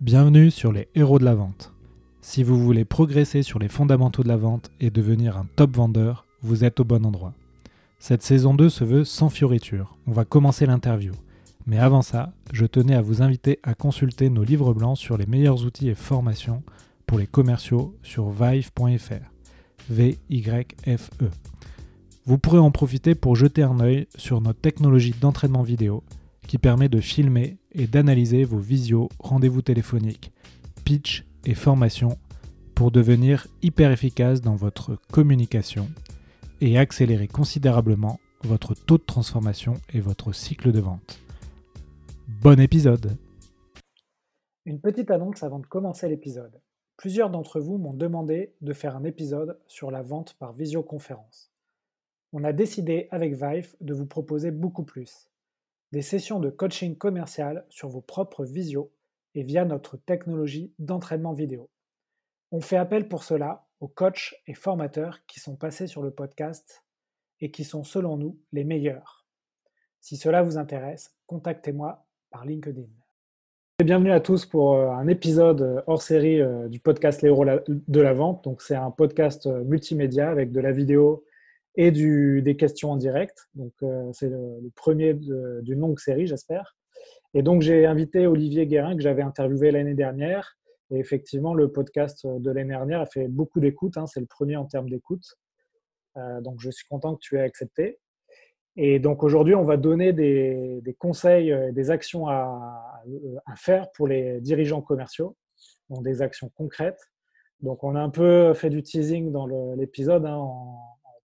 Bienvenue sur les héros de la vente. Si vous voulez progresser sur les fondamentaux de la vente et devenir un top vendeur, vous êtes au bon endroit. Cette saison 2 se veut sans fioriture. On va commencer l'interview. Mais avant ça, je tenais à vous inviter à consulter nos livres blancs sur les meilleurs outils et formations pour les commerciaux sur vive.fr. V-Y-F-E. Vous pourrez en profiter pour jeter un œil sur notre technologie d'entraînement vidéo qui permet de filmer et d'analyser vos visios, rendez-vous téléphoniques, pitch et formation pour devenir hyper efficace dans votre communication et accélérer considérablement votre taux de transformation et votre cycle de vente. Bon épisode Une petite annonce avant de commencer l'épisode. Plusieurs d'entre vous m'ont demandé de faire un épisode sur la vente par visioconférence. On a décidé avec Vive de vous proposer beaucoup plus des sessions de coaching commercial sur vos propres visios et via notre technologie d'entraînement vidéo. On fait appel pour cela aux coachs et formateurs qui sont passés sur le podcast et qui sont selon nous les meilleurs. Si cela vous intéresse, contactez-moi par LinkedIn. Bienvenue à tous pour euh, un épisode euh, hors série euh, du podcast Les héros de la vente. C'est un podcast multimédia avec de la vidéo, et des questions en direct. Donc, euh, c'est le, premier d'une longue série, j'espère. Et donc, j'ai invité Olivier Guérin, que j'avais interviewé l'année dernière. Et effectivement, le podcast de l'année dernière a fait beaucoup d'écoute. Hein. c'est le premier en termes d'écoute. Euh, donc, je suis content que tu aies accepté. Et donc, aujourd'hui, on va donner des, conseils et des actions à, faire pour les dirigeants commerciaux. Donc, des actions concrètes. Donc, on a un peu fait du teasing dans l'épisode hein,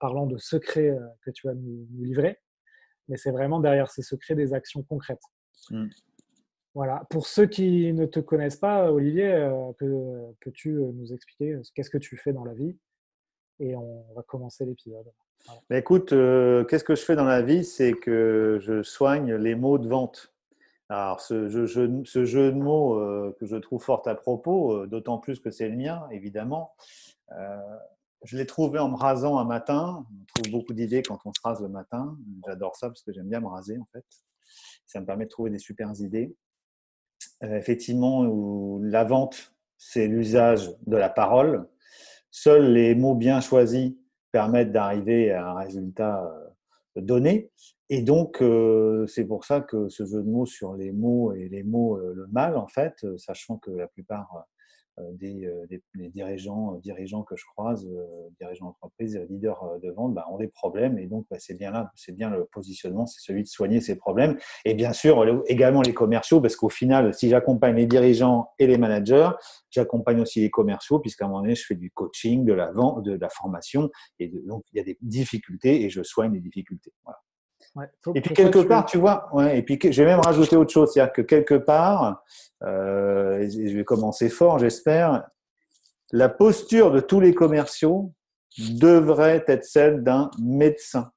parlant de secrets euh, que tu vas nous, livrer. Mais c'est vraiment derrière ces secrets des actions concrètes. Mmh. Voilà. Pour ceux qui ne te connaissent pas, Olivier, euh, peux-tu euh, nous expliquer qu'est-ce que tu fais dans la vie? Et on va commencer l'épisode. Bah, écoute, qu'est-ce que je fais dans la vie? C'est que je soigne les mots de vente. Alors, ce jeu, ce jeu de mots que je trouve fort à propos, d'autant plus que c'est le mien, évidemment, je l'ai trouvé en me rasant un matin. On trouve beaucoup d'idées quand on se rase le matin. J'adore ça parce que j'aime bien me raser en fait. Ça me permet de trouver des super idées. Euh, effectivement, la vente, c'est l'usage de la parole. Seuls les mots bien choisis permettent d'arriver à un résultat euh, donné. Et donc, euh, c'est pour ça que ce jeu de mots sur les mots et les mots, le mal, en fait, sachant que la plupart euh, euh, des, dirigeants, euh, dirigeants que je croise, dirigeants d'entreprise, leaders de vente, bah, ont des problèmes. Et donc, bah, c'est bien là, c'est bien le positionnement, c'est celui de soigner ces problèmes. Et bien sûr, également les commerciaux, parce qu'au final, si j'accompagne les dirigeants et les managers, j'accompagne aussi les commerciaux, puisqu'à un moment donné, je fais du coaching, de la vente, de la formation. Et donc, il y a des difficultés et je soigne les difficultés. Voilà et puis quelque part, tu vois, ouais, et puis je vais même rajouter autre chose, c'est-à-dire que quelque part, euh, je vais commencer fort, j'espère, la posture de tous les commerciaux devrait être celle d'un médecin.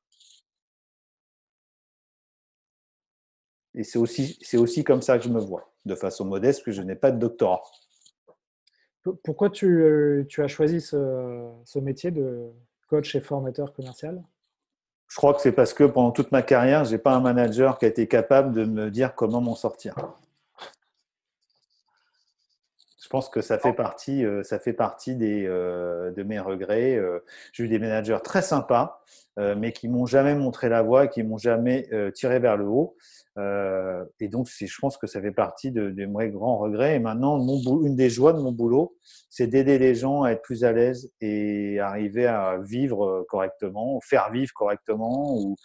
Et c'est aussi, c'est aussi comme ça que je me vois, de façon modeste, que je n'ai pas de doctorat. Pourquoi tu, euh, tu as choisi ce, ce métier de coach et formateur commercial? Je crois que c'est parce que pendant toute ma carrière, je n'ai pas un manager qui a été capable de me dire comment m'en sortir. Je pense que ça fait partie, euh, ça fait partie des, euh, de mes regrets. Euh, j'ai eu des managers très sympas, mais qui m'ont jamais montré la voie, qui m'ont jamais tiré vers le haut. Euh, et donc, je pense que ça fait partie de, mes grands regrets. Et maintenant, une des joies de mon boulot, c'est d'aider les gens à être plus à l'aise et arriver à vivre correctement, faire vivre correctement, ou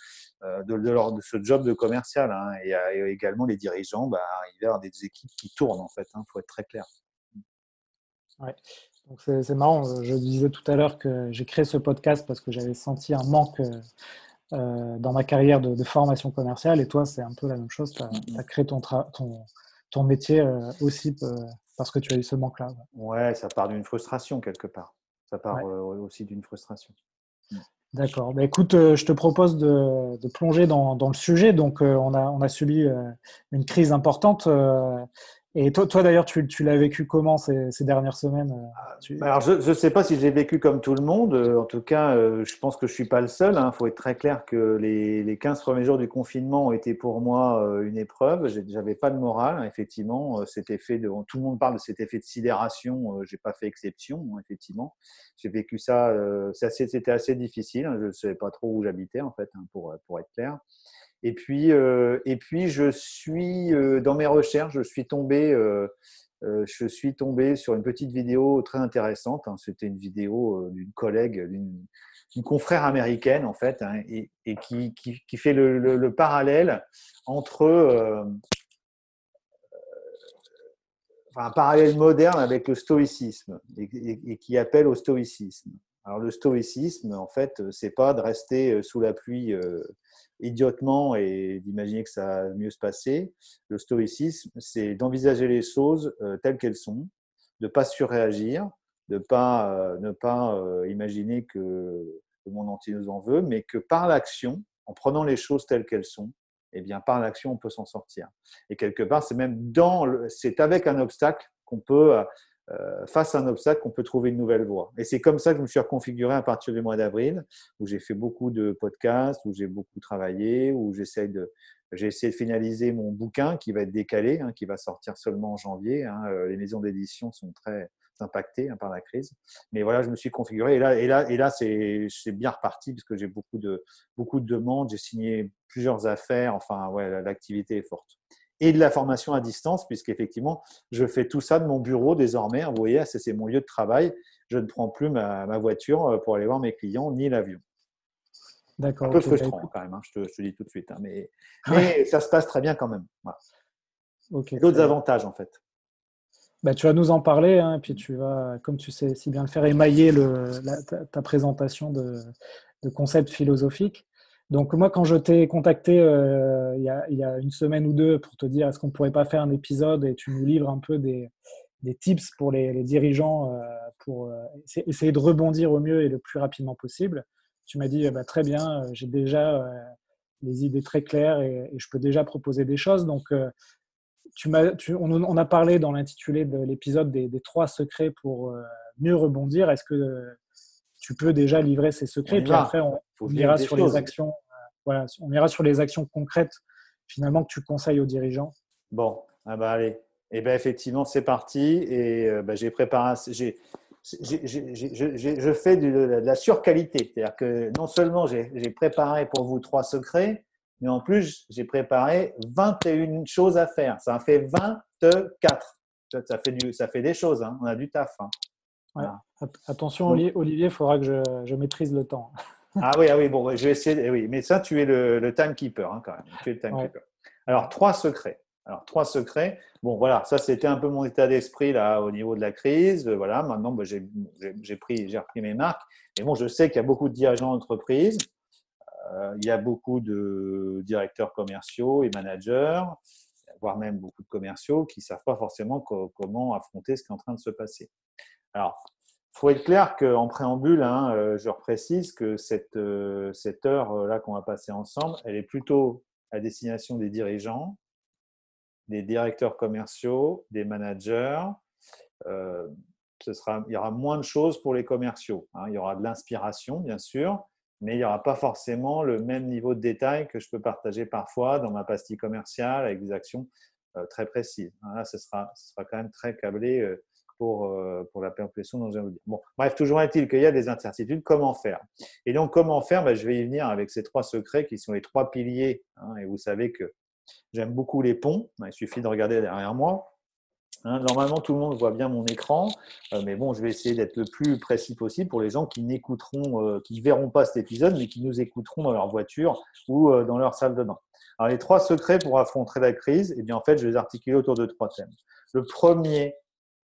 euh, de, de, de, ce job de commercial. Hein, et, également les dirigeants, bah, arriver à avoir des équipes qui tournent, en fait. Il hein, faut être très clair. Ouais. Donc c'est marrant, je disais tout à l'heure que j'ai créé ce podcast parce que j'avais senti un manque euh, dans ma carrière de, formation commerciale. Et toi, c'est un peu la même chose. Tu as, créé ton, ton, ton, métier euh, aussi euh, parce que tu as eu ce manque-là. Ouais. ça part d'une frustration quelque part. Ça part aussi d'une frustration. Mm. D'accord. Bah, écoute, je te propose de, de plonger dans, dans, le sujet. Donc, on, a, on a subi une crise importante. Et toi, toi d'ailleurs, tu, tu l'as vécu comment ces, ces dernières semaines euh, Ah, tu- Alors, je ne sais pas si j'ai vécu comme tout le monde. Euh, En tout cas, euh, je pense que je ne suis pas le seul. Il faut être très clair que les, les 15 premiers jours du confinement ont été pour moi une épreuve. Je n'avais pas de morale, hein, effectivement. Cet effet de, tout le monde parle de cet effet de sidération. Je n'ai pas fait exception, hein, effectivement. J'ai vécu ça. assez- C'était assez difficile. hein. Je ne savais pas trop où j'habitais, en fait, hein, pour, pour être clair. Et puis, euh, et puis, je suis euh, dans mes recherches, je suis tombé, euh, je suis tombé sur une petite vidéo très intéressante. hein. C'était une vidéo d'une collègue, d'une confrère américaine en fait, hein, et, qui, fait le, le- le parallèle entre enfin, un parallèle moderne avec le stoïcisme et, et- qui appelle au stoïcisme. Alors le stoïcisme, en fait, c'est pas de rester sous la pluie idiotement et d'imaginer que ça va mieux se passer. Le stoïcisme, c'est d'envisager les choses euh, telles qu'elles sont, de pas surréagir, de pas euh, ne pas euh, imaginer que le monde entier nous en veut, mais que par l'action, en prenant les choses telles qu'elles sont, eh bien par l'action on peut s'en sortir. Et quelque part, c'est même dans, c'est avec un obstacle qu'on peut face à un obstacle, qu'on peut trouver une nouvelle voie. Et c'est comme ça que je me suis reconfiguré à partir du mois d'avril, où j'ai fait beaucoup de podcasts, où j'ai beaucoup travaillé, où j'essaie de, j'ai essayé de finaliser mon bouquin qui va être décalé, hein, qui va sortir seulement en janvier. hein. Euh, Les maisons d'édition sont très impactées hein, par la crise. Mais voilà, je me suis configuré. Et là, et là, et là c'est c'est bien reparti parce que j'ai beaucoup de, beaucoup de demandes. J'ai signé plusieurs affaires. Enfin, ouais, l'activité est forte. Et de la formation à distance, puisqu'effectivement, je fais tout ça de mon bureau désormais. Vous voyez, c'est mon lieu de travail. Je ne prends plus ma, ma voiture euh, pour aller voir mes clients ni l'avion. D'accord. Un peu bah, frustrant quand même, hein, je, te, je te dis tout de suite. hein, mais, mais ça se passe très bien quand même. Voilà. D'autres avantages en fait. Bah, tu vas nous en parler, hein, et puis tu vas, comme tu sais si bien le faire, émailler le, la- ta, ta présentation de, de concepts philosophiques. Donc moi, quand je t'ai contacté euh, il, y a, y a une semaine ou deux pour te dire est-ce qu'on pourrait pas faire un épisode et tu nous livres un peu des, des tips pour les, dirigeants euh, pour euh, essa- essayer de rebondir au mieux et le plus rapidement possible, tu m'as dit eh ben, très bien, euh, j'ai déjà les idées très claires et, je peux déjà proposer des choses. Donc tu m'as, on, on a parlé dans l'intitulé de l'épisode des, des trois secrets pour mieux rebondir. Est-ce que tu peux déjà livrer ces secrets Puis après, on, on ira sur choses. les actions. euh, voilà, on ira sur les actions concrètes finalement que tu conseilles aux dirigeants. Bon, ah bah allez. Et ben effectivement, c'est parti. Et euh, bah, j'ai préparé. J'ai, j'ai- j'ai- j'ai- je- fais de, de la surqualité. C'est-à-dire que non seulement j'ai préparé pour vous trois secrets, mais en plus j'ai préparé 21 choses à faire. Ça en fait 24. Ça ça fait, du, ça fait des choses. hein. On a du taf. hein. Voilà. Attention, Donc- Olivier, il faudra que je, je maîtrise le temps. Ah oui, ah oui, bon, je vais essayer. eh Oui, mais ça, tu es le, le timekeeper hein, quand même. Tu es le timekeeper. Alors, trois secrets. Alors, trois secrets. Bon, voilà, ça, c'était un peu mon état d'esprit là au niveau de la crise. Euh, Voilà, maintenant, bah, j'ai pris, repris mes marques. Mais bon, je sais qu'il y a beaucoup de dirigeants d'entreprise. Euh, il y a beaucoup de directeurs commerciaux et managers, voire même beaucoup de commerciaux qui ne savent pas forcément co- comment affronter ce qui est en train de se passer. Alors, il faut être clair qu'en préambule, hein, euh, je reprécise que cette, euh, cette heure-là qu'on va passer ensemble, elle est plutôt à destination des dirigeants, des directeurs commerciaux, des managers. Euh, ce sera, il y aura moins de choses pour les commerciaux. hein. Il y aura de l'inspiration, bien sûr, mais il n'y aura pas forcément le même niveau de détail que je peux partager parfois dans ma pastille commerciale avec des actions très précises. hein. Là, ce sera, ce sera quand même très câblé pour, euh, pour la viens de vous dire. Bon, bref, toujours est-il qu'il y a des incertitudes. Comment faire? Et donc, comment faire? Ben, Je vais y venir avec ces trois secrets qui sont les trois piliers. hein. et vous savez que j'aime beaucoup les ponts. Ben, Il suffit de regarder derrière moi. Hein, normalement, tout le monde voit bien mon écran, euh, mais bon, je vais essayer d'être le plus précis possible pour les gens qui n'écouteront, euh, qui ne verront pas cet épisode, mais qui nous écouteront dans leur voiture ou dans leur salle de bain. Alors, les trois secrets pour affronter la crise, eh bien, en fait, je vais les articuler autour de trois thèmes. Le premier,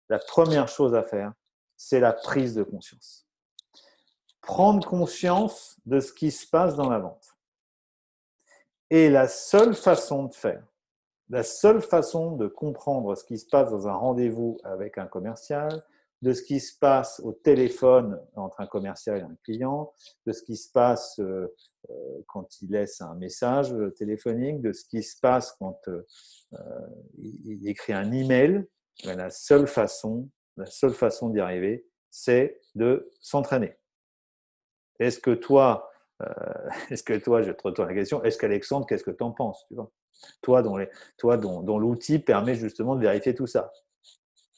la première chose à faire, c'est la prise de conscience. Prendre conscience de ce qui se passe dans la vente. Et la seule façon de faire, la seule façon de comprendre ce qui se passe dans un rendez-vous avec un commercial de ce qui se passe au téléphone entre un commercial et un client, de ce qui se passe euh, euh, quand il laisse un message téléphonique, de ce qui se passe quand euh, il écrit un email. Ben, la seule façon, la seule façon d'y arriver, c'est de s'entraîner. Est-ce que toi, est-ce que toi, je te retourne la question, est-ce qu'Alexandre, qu'est-ce que tu en penses tu vois? Toi, dont, toi dont l'outil permet justement de vérifier tout ça.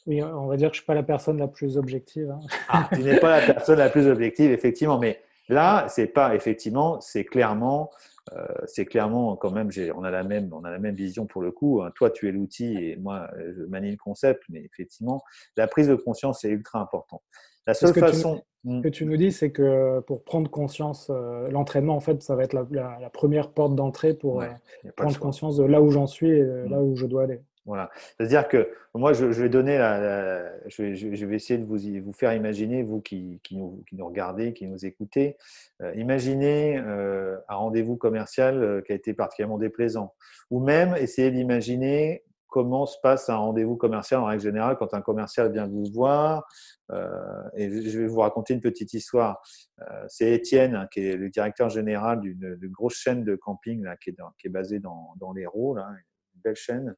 Oui, on va dire que je ne suis pas la personne la plus objective. Hein. Ah, tu n'es pas la personne la plus objective, effectivement. Mais là, c'est pas effectivement, c'est clairement, euh, c'est clairement quand même, on a la même, on a la même vision pour le coup. Hein. Toi, tu es l'outil et moi, je manie le concept. Mais effectivement, la prise de conscience est ultra importante. La seule façon. ce que tu nous dis, c'est que pour prendre conscience, euh, l'entraînement, en fait, ça va être la, première porte d'entrée pour euh, prendre conscience de là où j'en suis et mmh. là où je dois aller. Voilà. C'est-à-dire que moi, je, vais donner la, je, vais, essayer de vous, faire imaginer, vous qui, nous, regardez, qui nous écoutez, euh, imaginez euh, un rendez-vous commercial euh, qui a été particulièrement déplaisant. Ou même essayer d'imaginer comment se passe un rendez-vous commercial en règle générale quand un commercial vient vous voir. et je vais vous raconter une petite histoire. C'est Étienne, hein, qui est le directeur général d'une grosse chaîne de camping qui, est basée dans, dans l'Hérault, belle chaîne.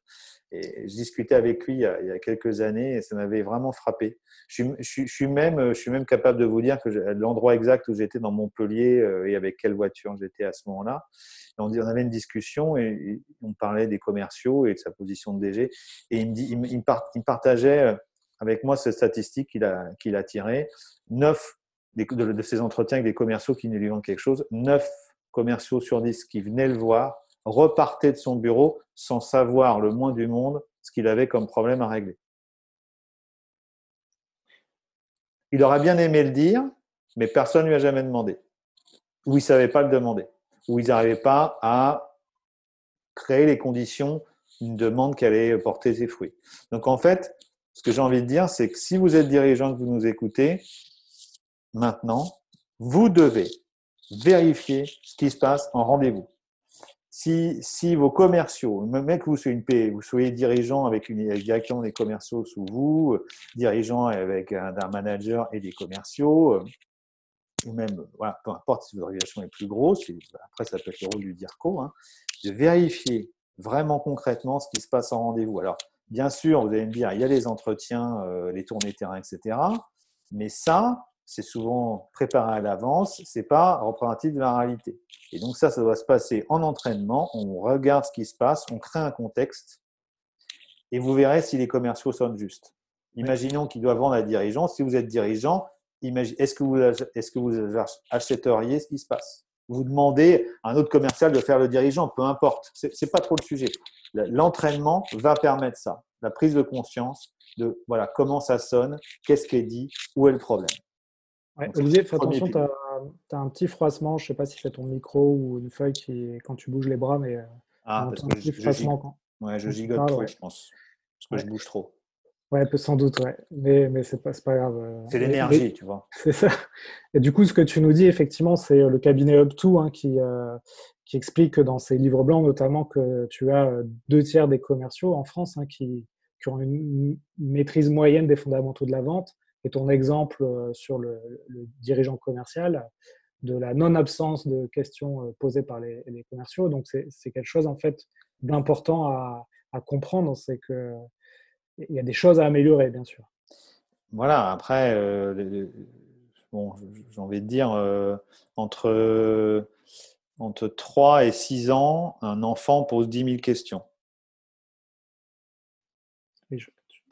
Et je discutais avec lui il y a, quelques années et ça m'avait vraiment frappé. Je suis, même, je suis même capable de vous dire que l'endroit exact où j'étais dans Montpellier euh, et avec quelle voiture j'étais à ce moment-là. On, avait une discussion et, on parlait des commerciaux et de sa position de DG. Et il partageait avec moi cette statistique qu'il a, tirée. Neuf de, de, ses entretiens avec des commerciaux qui ne lui vendent quelque chose, neuf commerciaux sur 10 qui venaient le voir repartait de son bureau sans savoir le moins du monde ce qu'il avait comme problème à régler. Il aurait bien aimé le dire, mais personne ne lui a jamais demandé. Ou il ne savait pas le demander. Ou il n'arrivait pas à créer les conditions d'une demande qui allait porter ses fruits. Donc en fait, ce que j'ai envie de dire, c'est que si vous êtes dirigeant, que vous nous écoutez, maintenant, vous devez vérifier ce qui se passe en rendez-vous si, vos commerciaux, même que vous soyez une paix, vous soyez dirigeant avec, une, directement des commerciaux sous vous, dirigeant avec un, manager et des commerciaux, euh, ou même, voilà, peu importe si votre organisation est plus grosse, après ça peut être le rôle du DIRCO, hein, de vérifier vraiment concrètement ce qui se passe en rendez-vous. Alors, bien sûr, vous allez me dire, il y a les entretiens, euh, les tournées terrain, etc. Mais ça, c'est souvent préparé à l'avance, c'est pas représentatif de la réalité. Et donc ça, ça doit se passer en entraînement, on regarde ce qui se passe, on crée un contexte, et vous verrez si les commerciaux sont justes. Imaginons qu'ils doivent vendre à dirigeant. Si vous êtes dirigeant, est-ce que, vous, est que vous achèteriez ce qui se passe? Vous demandez à un autre commercial de faire le dirigeant, peu importe. Ce n'est pas trop le sujet. L'entraînement va permettre ça, la prise de conscience de voilà comment ça sonne, qu'est-ce qui est dit, où est le problème. Olivier, fais attention, tu as, un petit froissement. Je ne sais pas si c'est ton micro ou une feuille qui, quand tu bouges les bras, mais euh, ah, parce que je, froissement ouais, je gigote trop, je pense. Parce que je bouge trop. Ouais, sans doute, ouais. Mais, mais c'est pas, pas grave. Euh, c'est l'énergie, tu vois. C'est ça. Et du coup, ce que tu nous dis, effectivement, c'est euh, le cabinet Up2 hein, qui, qui explique dans ses livres blancs, notamment, que tu as deux tiers des commerciaux en France hein, qui, qui, ont une maîtrise moyenne des fondamentaux de la vente et ton exemple euh, sur le, dirigeant commercial de la non-absence de questions euh, posées par les, commerciaux. Donc, c'est quelque chose en fait d'important à, comprendre, c'est que il y a des choses à améliorer, bien sûr. Voilà, après, euh, bon, j'ai envie de dire, entre, entre 3 et 6 ans, un enfant pose 10 000 questions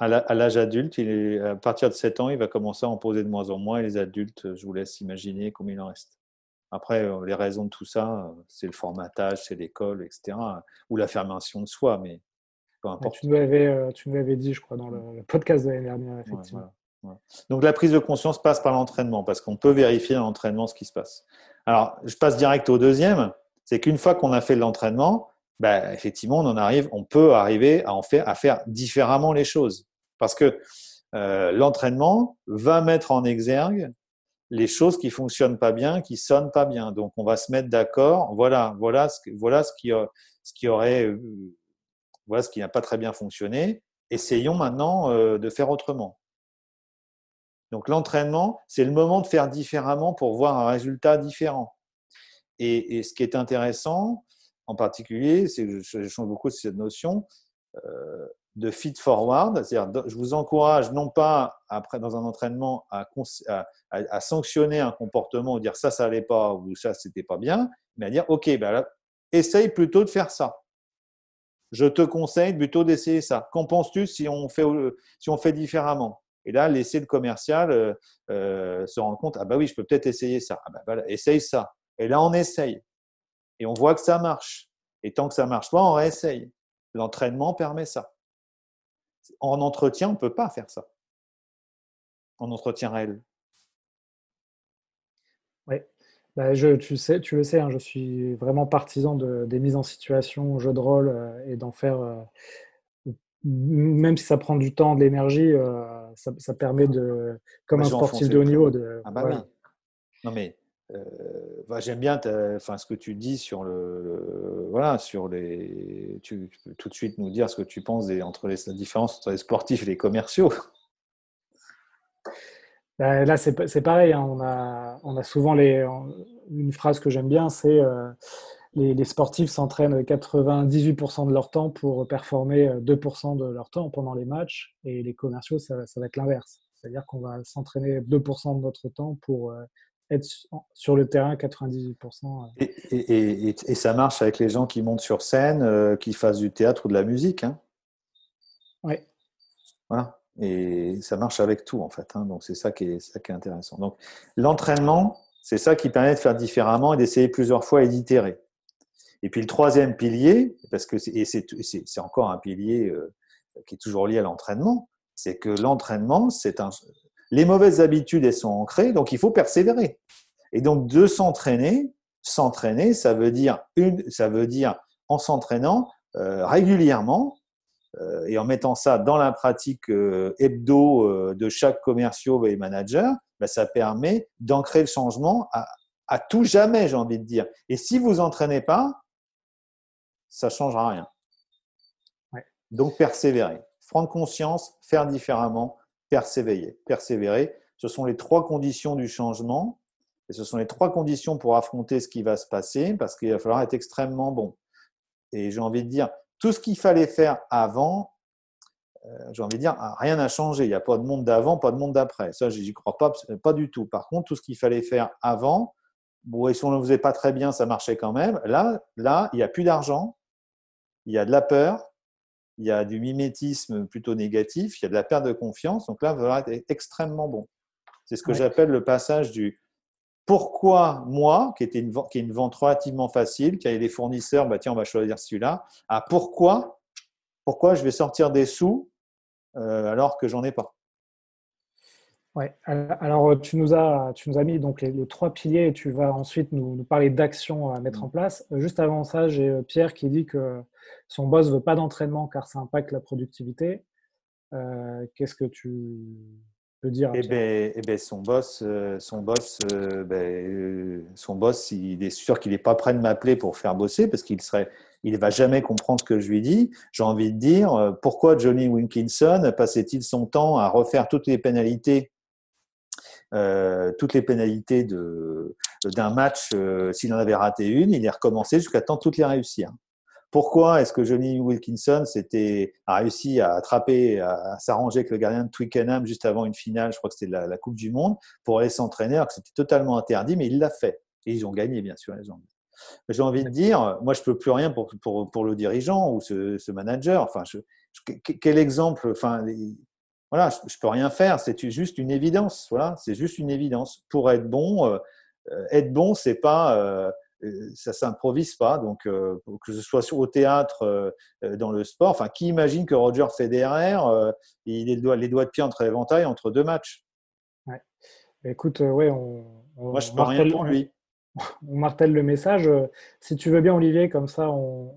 à l'âge adulte, il à partir de 7 ans, il va commencer à en poser de moins en moins. Et les adultes, je vous laisse imaginer combien il en reste. Après, euh, les raisons de tout ça, euh, c'est le formatage, c'est l'école, etc. Ou l'affirmation de soi, mais peu importe. tu, nous avais, euh, tu nous avais dit, je crois, dans le podcast de l'année dernière, effectivement. Donc la prise de conscience passe par l'entraînement, parce qu'on peut vérifier dans l'entraînement ce qui se passe. Alors, je passe direct au deuxième, c'est qu'une fois qu'on a fait l'entraînement, bah, effectivement, on en arrive, on peut arriver à en faire, à faire différemment les choses. Parce que euh, l'entraînement va mettre en exergue les choses qui fonctionnent pas bien, qui sonnent pas bien. Donc, on va se mettre d'accord. Voilà, voilà ce, voilà ce qui, aurait, euh, ce qui n'a pas très bien fonctionné. Essayons maintenant euh, de faire autrement. Donc l'entraînement, c'est le moment de faire différemment pour voir un résultat différent. Et, ce qui est intéressant, en particulier, c'est que je change beaucoup de cette notion de feed forward, c'est-à-dire je vous encourage non pas après dans un entraînement à, sanctionner un comportement ou dire ça ça allait pas ou ça c'était pas bien, mais à dire ok ben essaye plutôt de faire ça. Je te conseille plutôt d'essayer ça. Qu'en penses-tu si on fait si on fait différemment? Et là l'essai de commercial euh, euh, se rend compte ah bah oui je peux peut-être essayer ça. Ah bah, essaye ça. Et là, on essaye. Et on voit que ça marche. Et tant que ça marche pas, on réessaye. L'entraînement permet ça. En entretien, on ne peut pas faire ça. En entretien réel. Oui. Bah, je, tu, sais, tu le sais, hein, je suis vraiment partisan de, des mises en situation, jeu de rôle euh, et d'en faire, euh, même si ça prend du temps, de l'énergie, euh, ça, permet de, comme un sportif de haut niveau, de. Ah bah oui. Non mais euh, bah, j'aime bien enfin, ce que tu dis sur le, voilà sur les. Tu, peux tout de suite nous dire ce que tu penses entre la différence entre les sportifs et les commerciaux. Bah, là, c'est pareil. Hein. on, a, on a souvent les, une phrase que j'aime bien, c'est euh, les, sportifs s'entraînent 98% de leur temps pour performer 2% de leur temps pendant les matchs, et les commerciaux, ça, va être l'inverse. C'est-à-dire qu'on va s'entraîner 2% de notre temps pour euh, être sur le terrain 98%. Euh. Et, et, ça marche avec les gens qui montent sur scène, euh, qui fassent du théâtre ou de la musique. Hein. Oui. Voilà. Et ça marche avec tout, en fait. Hein. Donc, c'est ça, qui est, ça qui est intéressant. Donc, l'entraînement, c'est ça qui permet de faire différemment et d'essayer plusieurs fois et d'itérer. Et puis, le troisième pilier, parce que c'est encore un pilier euh, qui est toujours lié à l'entraînement, c'est que l'entraînement, c'est un, les mauvaises habitudes, elles sont ancrées, donc il faut persévérer. Et donc de s'entraîner, s'entraîner, ça veut dire une, ça veut dire en s'entraînant euh, régulièrement euh, et en mettant ça dans la pratique euh, hebdo de chaque commerciaux et manager, ben, ça permet d'ancrer le changement à, à, tout jamais, j'ai envie de dire. Et si vous entraînez pas, ça changera rien. Donc persévérer, prendre conscience, faire différemment, persévérer. Persévérer, ce sont les trois conditions du changement et ce sont les trois conditions pour affronter ce qui va se passer parce qu'il va falloir être extrêmement bon. Et j'ai envie de dire, tout ce qu'il fallait faire avant, euh, j'ai envie de dire, rien n'a changé. Il n'y a pas de monde d'avant, pas de monde d'après. Ça, j'y crois pas, pas du tout. Par contre, tout ce qu'il fallait faire avant, bon, et si on ne le faisait pas très bien, ça marchait quand même. Là, là, il n'y a plus d'argent, il y a de la peur, il y a du mimétisme plutôt négatif, il y a de la perte de confiance. Donc là, il va être extrêmement bon. C'est ce que j'appelle le passage du pourquoi moi, qui, était une, qui est une vente relativement facile, qui avait des fournisseurs, bah tiens, on va choisir celui-là, à pourquoi, pourquoi je vais sortir des sous euh, alors que j'en ai pas. Ouais. Alors, tu nous as, tu nous as mis donc les, trois piliers et tu vas ensuite nous, nous parler d'actions à mettre en mmh. place. Juste avant ça, j'ai euh, Pierre qui dit que son boss veut pas d'entraînement car ça impacte la productivité. Euh, qu'est-ce que tu peux dire eh ben, eh ben, son boss, euh, son boss, euh, ben, son boss, il est sûr qu'il n'est pas prêt de m'appeler pour faire bosser parce qu'il serait, il va jamais comprendre ce que je lui dis. J'ai envie de dire, pourquoi Johnny Wilkinson passait-il son temps à refaire toutes les pénalités toutes les pénalités d'un match, s'il en avait raté une, il est recommencé jusqu'à temps toutes les réussir. Pourquoi est-ce que Johnny Wilkinson a réussi à attraper, à, s'arranger avec le gardien de Twickenham juste avant une finale, je crois que c'était la, Coupe du Monde, pour aller s'entraîner alors que c'était totalement interdit, mais il l'a fait. Et ils ont gagné, bien sûr, les. J'ai envie de dire, moi, je peux plus rien pour, pour, pour le dirigeant ou ce, manager. Enfin, quel exemple enfin, Voilà, je, ne peux rien faire. C'est juste une évidence. Voilà, c'est juste une évidence. Pour être bon, euh, euh, être bon, c'est pas euh, ça s'improvise pas. Donc, euh, que ce soit au théâtre, euh, dans le sport, enfin, qui imagine que Roger Federer, euh, il a les doigts, les doigts de pied entre éventails entre deux matchs? Ouais. Écoute, ouais, on, Moi, je peux rien pour lui. On martèle le message. Si tu veux bien, Olivier, comme ça, on,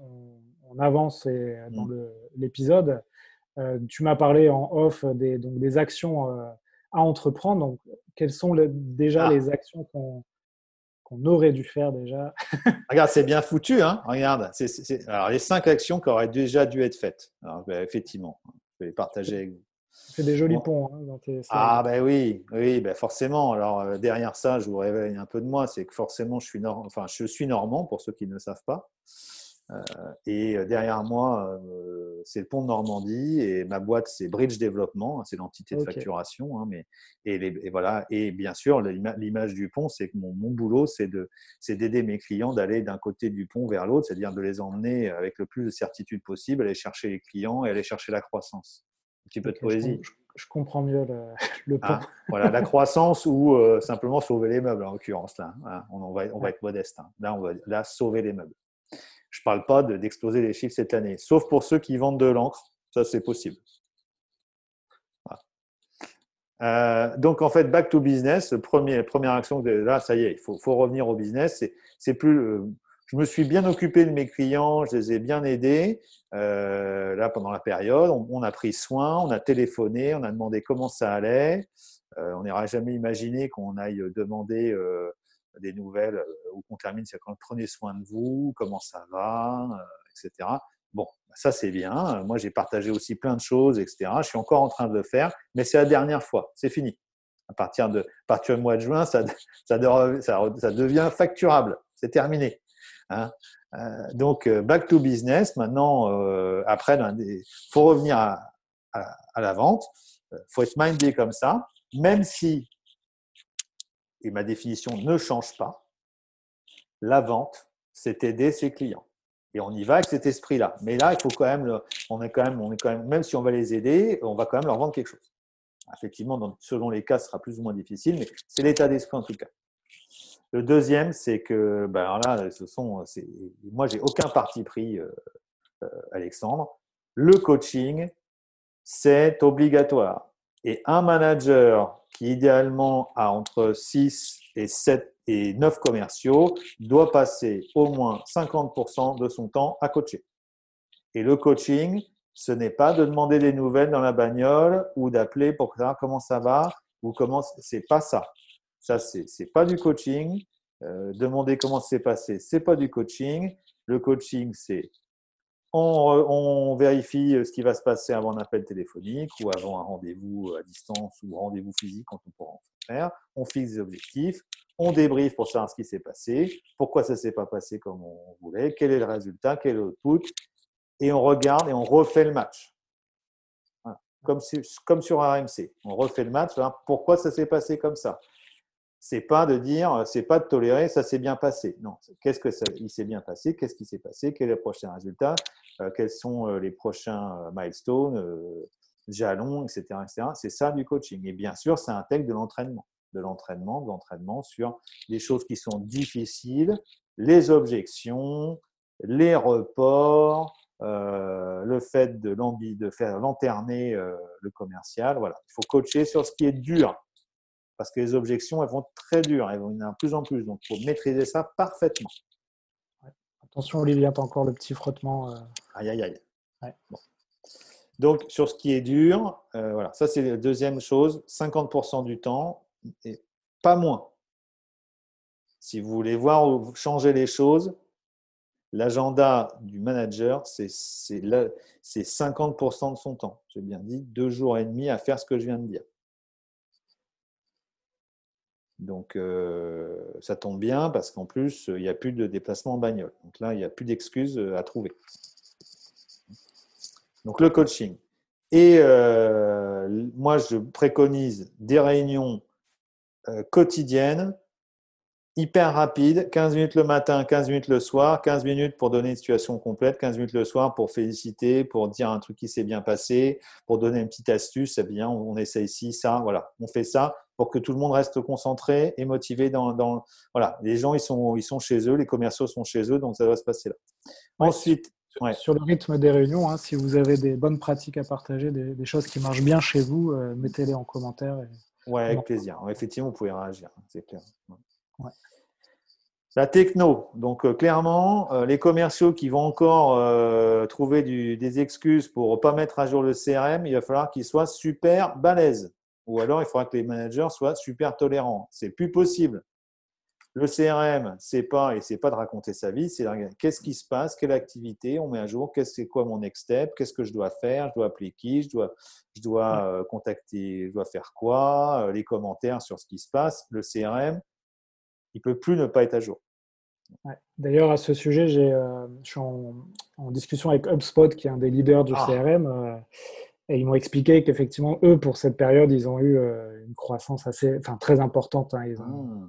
avance dans mm. l'épisode. Tu m'as parlé en off des, donc, des actions à entreprendre. Donc, quelles sont déjà ah. les actions qu'on qu'on aurait dû faire déjà? Regarde, c'est bien foutu. Hein Regarde, c'est, alors les cinq actions qui auraient déjà dû être faites. Alors, ben, effectivement, je vais les partager avec vous. Fais des jolis ponts hein, dans tes Ah ben oui, oui, ben forcément. Alors euh, derrière ça, je vous révèle un peu de moi, c'est que forcément je suis, enfin, je suis normand pour ceux qui ne le savent pas. Euh, et euh, derrière moi, euh, c'est le pont de Normandie et ma boîte, c'est Bridge Développement, hein, c'est l'entité de facturation. Hein, mais, et, voilà. et bien sûr, l'image du pont, c'est que mon, mon boulot, c'est d'aider mes clients d'aller d'un côté du pont vers l'autre, c'est-à-dire de les emmener avec le plus de certitude possible, aller chercher les clients et aller chercher la croissance. Un petit peu de poésie. Je, comprends mieux le, pont. Ah, voilà, la croissance ou simplement sauver les meubles en l'occurrence. Là, hein. on, va, on va être modeste. Là, on va là, sauver les meubles. Je ne parle pas d'exploser les chiffres cette année, sauf pour ceux qui vendent de l'encre. Ça, c'est possible. Euh, donc, en fait, back to business, première action, là, ça y est, il faut, revenir au business. C'est plus, euh, je me suis bien occupé de mes clients, je les ai bien aidés. Euh, là, pendant la période, on, a pris soin, on a téléphoné, on a demandé comment ça allait. on n'aurait jamais imaginé qu'on aille demander des nouvelles euh, où qu'on termine, c'est quand prenez soin de vous, comment ça va, euh, etc. Bon, ça c'est bien. Moi, j'ai partagé aussi plein de choses, etc. Je suis encore en train de le faire, mais c'est la dernière fois. C'est fini. À partir, de, partir du mois de juin, ça, ça, devient facturable. C'est terminé. Hein. Euh, donc, back to business. Maintenant, après, il faut revenir à la vente. Il faut être mindé comme ça, même si et ma définition ne change pas, la vente, c'est aider ses clients. Et on y va avec cet esprit-là. Mais là, il faut quand même, on est quand même, on est quand même, même si on va les aider, on va quand même leur vendre quelque chose. Effectivement, selon les cas, ce sera plus ou moins difficile, mais c'est l'état d'esprit en tout cas. Le deuxième, c'est que, ben là, ce sont, moi, j'ai aucun parti pris, euh, euh, Alexandre. Le coaching, c'est obligatoire. Et un manager qui idéalement a entre 6 et 7 et 9 commerciaux, doit passer au moins 50% de son temps à coacher. Et le coaching, ce n'est pas de demander des nouvelles dans la bagnole ou d'appeler pour savoir comment ça va ou comment c'est pas ça. Ça c'est c'est pas du coaching. Euh, demander comment c'est passé, c'est pas du coaching. Le coaching c'est on, vérifie euh, ce qui va se passer avant un appel téléphonique ou avant un rendez-vous à distance ou rendez-vous physique quand on pourra en faire. On fixe des objectifs, on débriefe pour savoir ce qui s'est passé, pourquoi ça ne s'est pas passé comme on voulait, quel est le résultat, quel est l'output, et on regarde et on refait le match. Comme, comme sur RMC, on refait le match, pourquoi ça s'est passé comme ça? C'est pas de dire, c'est pas de tolérer, ça s'est bien passé. Non, qu'est-ce que ça, il s'est bien passé, qu'est-ce qui s'est passé, quel est le prochain résultat, euh, quels sont euh, les prochains euh, milestones, jalons, etc., etc. C'est ça du coaching. Et bien sûr, ça intègre de l'entraînement, de l'entraînement, de l'entraînement sur les choses qui sont difficiles, les objections, les reports, le fait de, de faire lanterner le commercial. Voilà, il faut coacher sur ce qui est dur parce que les objections, elles vont très dures, elles vont y en avoir de plus en plus. Donc, il faut maîtriser ça parfaitement. Attention, Olivier, tu encore le petit frottement. Euh. Aïe, aïe, aïe. Donc, sur ce qui est dur, euh, voilà, ça c'est la deuxième chose, 50% du temps, et pas moins. Si vous voulez voir ou changer les choses, l'agenda du manager, c'est 50% de son temps. J'ai bien dit deux jours et demi à faire ce que je viens de dire. Donc, euh, ça tombe bien parce qu'en plus, il n'y a plus de déplacement en bagnole. Donc là, il n'y a plus d'excuses euh, à trouver. Donc, le coaching. Et euh, moi, je préconise des réunions quotidiennes hyper rapide, 15 minutes le matin, 15 minutes le soir, 15 minutes pour donner une situation complète, 15 minutes le soir pour féliciter, pour dire un truc qui s'est bien passé, pour donner une petite astuce, c'est bien, on essaie ici, ça, voilà, on fait ça pour que tout le monde reste concentré et motivé dans, dans voilà, les gens ils sont ils sont chez eux, les commerciaux sont chez eux, donc ça doit se passer là. Ensuite, sur le rythme des réunions, hein, si vous avez des bonnes pratiques à partager, des, choses qui marchent bien chez vous, euh, mettez-les en commentaire. Et... Ouais, avec plaisir. Effectivement, vous pouvez réagir, c'est clair. La techno, donc euh, clairement, euh, les commerciaux qui vont encore euh, trouver des excuses pour ne pas mettre à jour le CRM, il va falloir qu'ils soient super balèzes. Ou alors, il faudra que les managers soient super tolérants. C'est plus possible. Le CRM, c'est pas et c'est pas de raconter sa vie, c'est qu'est-ce qui se passe, quelle activité on met à jour, qu'est-ce c'est quoi mon next step, qu'est-ce que je dois faire, je dois appeler qui, je dois je dois euh, contacter, je dois faire quoi, euh, les commentaires sur ce qui se passe. Le CRM, il peut plus ne pas être à jour. D'ailleurs, à ce sujet, j'ai, euh, je suis en, discussion avec HubSpot, qui est un des leaders du ah. CRM. Et ils m'ont expliqué qu'effectivement, eux, pour cette période, ils ont eu une croissance assez, enfin, très importante. Hein. Ils ont, ah.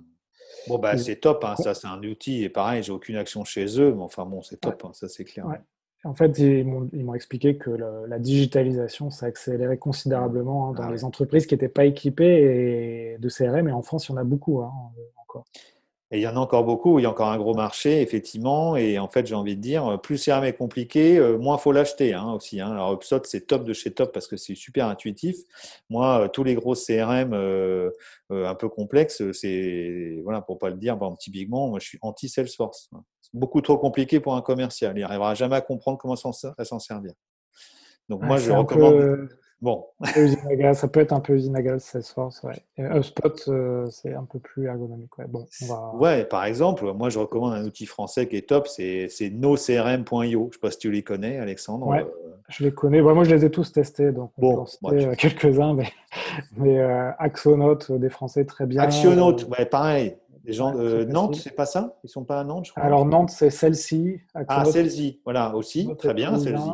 Bon, bah, c'est top, hein, ça c'est un outil. Et pareil, j'ai aucune action chez eux, mais enfin bon, c'est top, hein, ça c'est clair. En fait, ils m'ont expliqué que la digitalisation, ça accéléré considérablement hein, dans ah les entreprises qui n'étaient pas équipées de CRM. Et en France, il y en a beaucoup encore. Et il y en a encore beaucoup, il y a encore un gros marché, effectivement. Et en fait, j'ai envie de dire, plus CRM est compliqué, euh, moins faut l'acheter hein, aussi. Hein. Alors, HubSpot, c'est top de chez top parce que c'est super intuitif. Moi, euh, tous les gros CRM euh, un peu complexes, c'est, voilà, pour pas le dire, par typiquement, moi, je suis anti-Salesforce. C'est beaucoup trop compliqué pour un commercial. Il n'arrivera jamais à comprendre comment s'en servir. Donc, moi, je recommande. Bon. ça peut être un peu usine à gaz, Salesforce. Ouais. HubSpot, euh, c'est un peu plus ergonomique. Ouais. Bon, ouais, par exemple, moi je recommande un outil français qui est top, c'est nocrm.io. Je ne sais pas si tu les connais, Alexandre. Ouais, je les connais. moi, je les ai tous testés, donc on bon, peut euh, quelques-uns, mais, mais euh, Axonote, des Français très bien. Axonote, ouais, pareil. Les gens de Nantes, c'est pas ça? Ils sont pas à Nantes, je crois. Alors Nantes, c'est celle-ci. Ah, celle-ci, voilà, aussi. Très bien, celle-ci.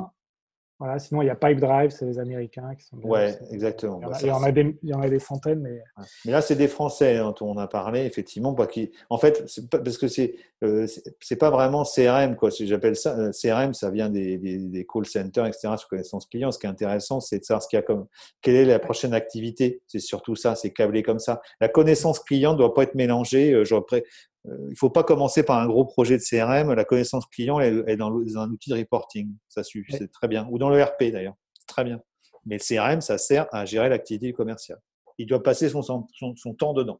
Voilà, sinon, il y a Pipedrive, c'est les Américains qui sont. Oui, exactement. Il y, en a, des, il y en a des centaines, mais. Mais là, c'est des Français dont on a parlé, effectivement, pas qui. En fait, parce que c'est euh, c'est pas vraiment CRM, quoi. Si j'appelle ça euh, CRM, ça vient des, des, des, call centers, etc. Sur connaissance client. Ce qui est intéressant, c'est de savoir ce qu'il y a comme quelle est la prochaine activité. C'est surtout ça, c'est câblé comme ça. La connaissance client ne doit pas être mélangée. Euh, euh, il ne faut pas commencer par un gros projet de CRM. La connaissance client est dans un outil de reporting. Ça suffit, c'est très bien. Ou dans le RP d'ailleurs, très bien. Mais le CRM, ça sert à gérer l'activité commerciale. Il doit passer son, son, temps dedans.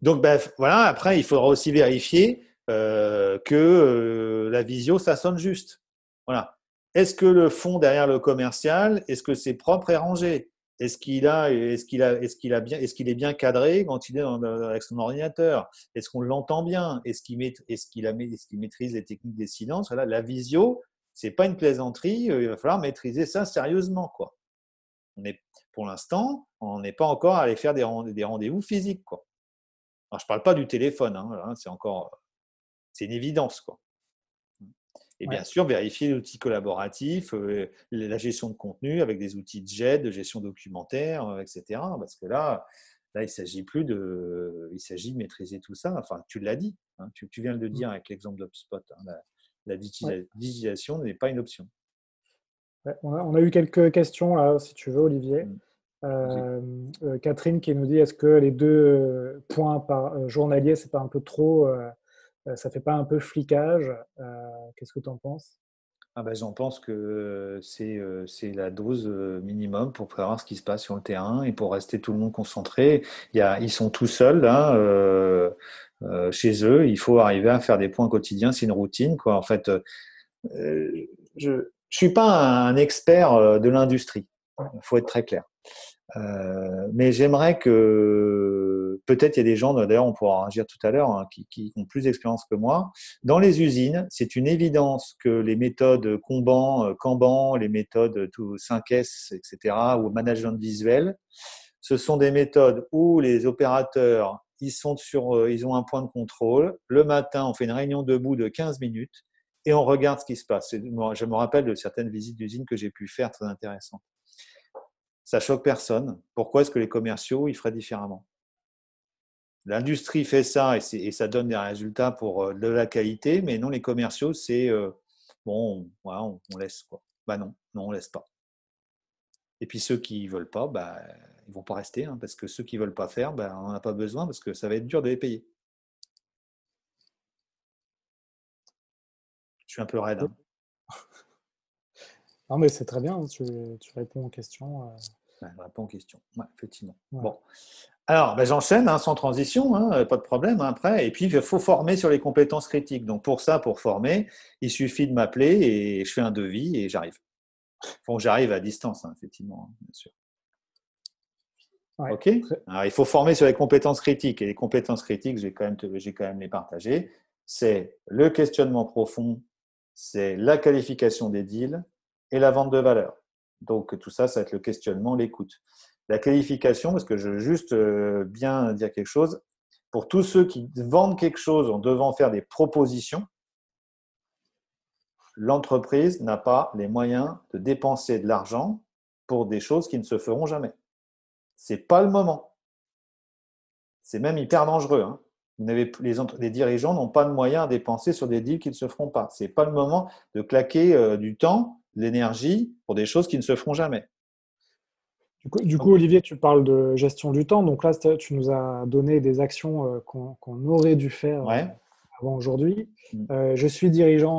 Donc, ben, voilà, après, il faudra aussi vérifier euh, que euh, la visio, ça sonne juste. Voilà. Est-ce que le fond derrière le commercial, est-ce que c'est propre et rangé? Est-ce qu'il a, a bien, est-ce qu'il est bien cadré quand il est avec son ordinateur? Est-ce qu'on l'entend bien? Est-ce qu'il est-ce est-ce qu'il maîtrise les techniques des silences? Voilà, la visio, c'est pas une plaisanterie. Euh, il va falloir maîtriser ça sérieusement, quoi. On est, pour l'instant, on n'est pas encore allé faire des, rendez-vous physiques, quoi. Alors, je parle pas du téléphone, hein, c'est encore, c'est une évidence. Et bien sûr, vérifier l'outil collaboratif, euh, la gestion de contenu avec des outils de GED, de gestion documentaire, euh, etc. Parce que là, là il s'agit plus de, il s'agit de maîtriser tout ça. Enfin, tu l'as dit, hein, tu, viens de le dire avec l'exemple d'HubSpot. Hein, la, digitalisation n'est pas une option. on, a, eu quelques questions là, si tu veux, Olivier. Mmh. Euh, Catherine qui nous dit est-ce que les deux points par journalier, c'est pas un peu trop euh, ça fait pas un peu flicage euh, Qu'est-ce que tu en penses? Ah ben, J'en pense que c'est la dose minimum pour savoir ce qui se passe sur le terrain et pour rester tout le monde concentré. Il y a, ils sont tout seuls là, euh, chez eux. Il faut arriver à faire des points quotidiens. C'est une routine. Quoi. En fait, je ne suis pas un expert de l'industrie. Il faut être très clair. Mais j'aimerais que peut-être il y a des gens, d'ailleurs on pourra agir tout à l'heure, hein, qui, ont plus d'expérience que moi. Dans les usines, c'est une évidence que les méthodes Kanban, euh, Kanban les méthodes 5S, etc., ou management visuel, ce sont des méthodes où les opérateurs, ils, sont sur, euh, ils ont un point de contrôle. Le matin, on fait une réunion debout de 15 minutes et on regarde ce qui se passe. Je me rappelle de certaines visites d'usines que j'ai pu faire, très intéressantes. Ça choque personne. Pourquoi est-ce que les commerciaux, ils feraient différemment? L'industrie fait ça et, ça donne des résultats pour euh, de la qualité, mais non, les commerciaux, c'est euh, bon, on, laisse quoi. Bah non, non, on laisse pas. Et puis ceux qui ne veulent pas, bah, ils vont pas rester, hein, parce que ceux qui ne veulent pas faire, bah, on n'en a pas besoin, parce que ça va être dur de les payer. Je suis un peu raide. Hein. Non, mais c'est très bien, hein, tu, réponds aux questions. Euh. Je réponds aux questions, effectivement. Bon. Alors, ben, j'enchaîne hein, sans transition, hein, pas de problème hein, après. Et puis, il faut former sur les compétences critiques. Donc, pour ça, pour former, il suffit de m'appeler et je fais un devis et j'arrive. Bon, j'arrive à distance, effectivement, bien sûr. ok Il faut former sur les compétences critiques. Et les compétences critiques, j'ai quand, même, quand même les partager. C'est le questionnement profond, c'est la qualification des deals et la vente de valeur. Donc tout ça, ça va être le questionnement, l'écoute. La qualification, parce que je veux juste euh, bien dire quelque chose, pour tous ceux qui vendent quelque chose en devant faire des propositions, l'entreprise n'a pas les moyens de dépenser de l'argent pour des choses qui ne se feront jamais. Ce n'est pas le moment. C'est même hyper dangereux. Hein. les, dirigeants n'ont pas de moyens à dépenser sur des deals qui ne se feront pas. Ce n'est pas le moment de claquer euh, du temps, l'énergie pour des choses qui ne se feront jamais. Du coup, Olivier, tu parles de gestion du temps. Donc là, tu nous as donné des actions euh, qu'on aurait dû faire euh, avant aujourd'hui. Mm. je suis dirigeant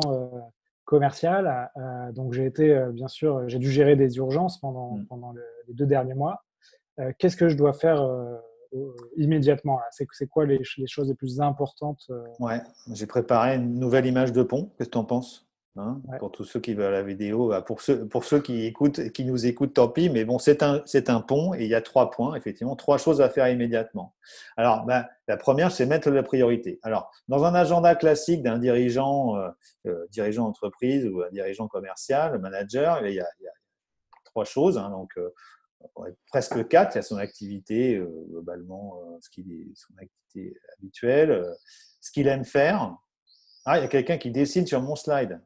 commercial. Euh, donc j'ai été, euh, bien sûr, j'ai dû gérer des urgences pendant, mm. pendant les deux derniers mois. Euh, qu'est-ce que je dois faire immédiatement C'est quoi les, les, choses les plus importantes Ouais, j'ai préparé une nouvelle image de pont. Qu'est-ce que tu en penses? Hein, pour tous ceux qui veulent la vidéo, bah, pour ceux, pour ceux qui, écoutent, qui nous écoutent, tant pis, mais bon, c'est un, c'est un pont et il y a trois points, effectivement, trois choses à faire immédiatement. Alors, bah, la première, c'est mettre la priorité. Alors, dans un agenda classique d'un dirigeant, euh, euh, dirigeant d'entreprise ou un dirigeant commercial, manager, il y a, trois choses. Hein, donc, euh, presque quatre. Il y a son activité, globalement, ce qui est son activité habituelle, ce qu'il aime faire. Ah, il y a quelqu'un qui dessine sur mon slide.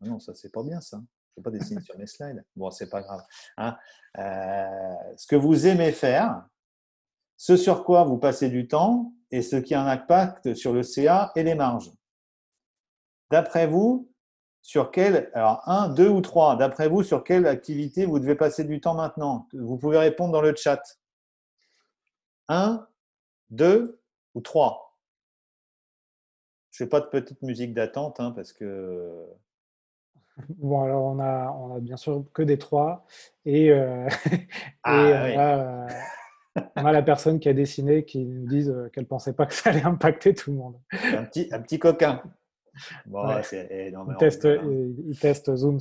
Non, ça, c'est pas bien, ça. Je ne pas dessiner sur mes slides. Bon, c'est pas grave. Hein. Euh, ce que vous aimez faire, ce sur quoi vous passez du temps et ce qui a un impact sur le CA et les marges. D'après vous, sur quelle, alors un, deux ou trois, d'après vous, sur quelle activité vous devez passer du temps maintenant? Vous pouvez répondre dans le chat. Un, deux ou trois? Je ne fais pas de petite musique d'attente hein, parce que Bon, alors on a, on a bien sûr que des trois. Et, euh, ah, euh, on, a, la personne qui a dessiné qui nous dit euh, qu'elle ne pensait pas que ça allait impacter tout le monde. Un petit, un petit coquin. Bon, eh, il, teste, il, teste, Zoom.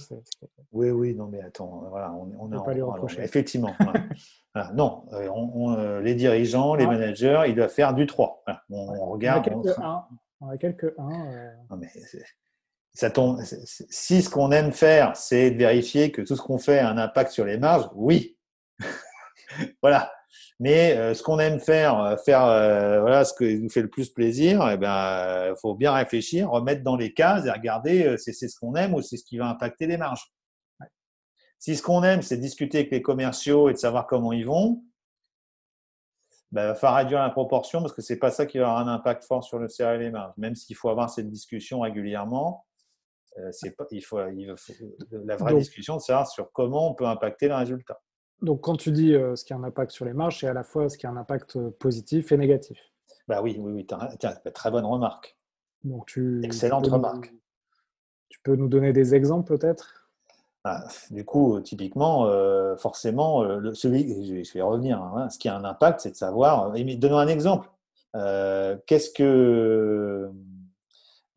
Oui, oui, non, mais attends, voilà, on, on, a, pas lui reprocher. effectivement. non, on, les dirigeants, les managers, ils doivent faire du 3. on, regarde. On a quelques 1. Non, mais si ce qu'on aime faire, c'est de vérifier que tout ce qu'on fait a un impact sur les marges, oui. voilà. Mais euh, ce qu'on aime faire, euh, faire euh, voilà, ce qui nous fait le plus plaisir, il eh ben, faut bien réfléchir, remettre dans les cases et regarder si c'est ce qu'on aime ou c'est ce qui va impacter les marges. Si ce qu'on aime, c'est discuter avec les commerciaux et de savoir comment ils vont, ben, il va falloir réduire la proportion parce que c'est pas ça qui va avoir un impact fort sur le CA et les marges. Même s'il faut avoir cette discussion régulièrement, euh, pas, il, faut, la vraie discussion, de savoir sur comment on peut impacter le résultat. Donc, quand tu dis euh, ce qui a un impact sur les marges, c'est à la fois ce qui a un impact euh, positif et négatif. Bah oui, oui, oui. très bonne remarque. Donc, tu, Excellente remarque. tu peux nous donner des exemples peut-être? Ah, Du coup, typiquement, forcément, celui, je vais revenir, hein, ce qui a un impact, c'est de savoir. Donnons un exemple. Qu'est-ce que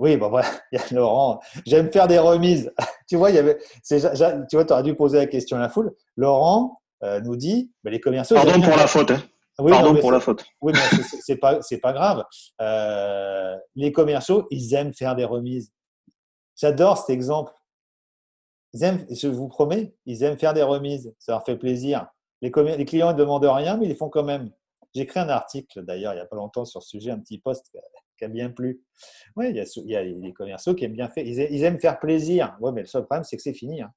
oui, bon voilà, il y a Laurent. J'aime faire des remises. tu vois, il y avait, tu vois, aurais dû poser la question à la foule. Laurent euh, nous dit, bah, les commerciaux. Pardon pour la faute. Hein. Pardon pour la faute. Oui, mais c'est pas, c'est pas grave. Euh, les commerciaux, ils aiment faire des remises. J'adore cet exemple. Ils aiment, je vous promets, ils aiment faire des remises. Ça leur fait plaisir. Les, les clients ne demandent rien, mais ils les font quand même. J'ai écrit un article d'ailleurs il n'y a pas longtemps sur ce sujet, un petit post bien plu. Oui, il y, a, des commerciaux qui aiment bien faire. Ils, aiment faire plaisir. Oui, mais le seul problème, c'est que c'est fini. Hein.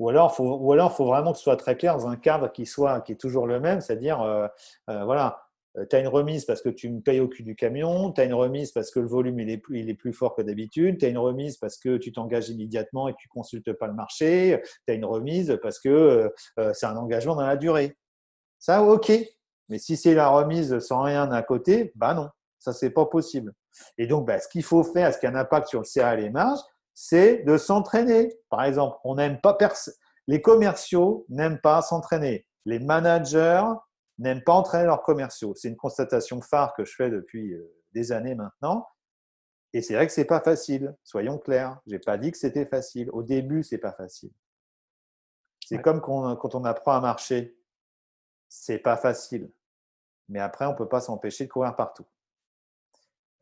Ou alors, faut, ou alors, faut vraiment que ce soit très clair dans un cadre qui soit, qui est toujours le même, c'est-à-dire, euh, euh, voilà, euh, tu as une remise parce que tu me payes au cul du camion, tu as une remise parce que le volume il est plus, il est plus fort que d'habitude, tu as une remise parce que tu t'engages immédiatement et que tu consultes pas le marché, tu as une remise parce que c'est un engagement dans la durée. Ça, ok. Mais si c'est la remise sans rien à côté, bah non. Ça, c'est pas possible. Et donc, bah, ce qu'il faut faire, ce qui a un impact sur le CA et les marges, c'est de s'entraîner. Par exemple, on n'aime pas les commerciaux n'aiment pas s'entraîner. Les managers n'aiment pas entraîner leurs commerciaux. C'est une constatation phare que je fais depuis euh, des années maintenant. Et c'est vrai que c'est pas facile. Soyons clairs. J'ai pas dit que c'était facile. Au début, c'est pas facile. C'est comme quand on apprend à marcher. C'est pas facile. Mais après, on ne peut pas s'empêcher de courir partout.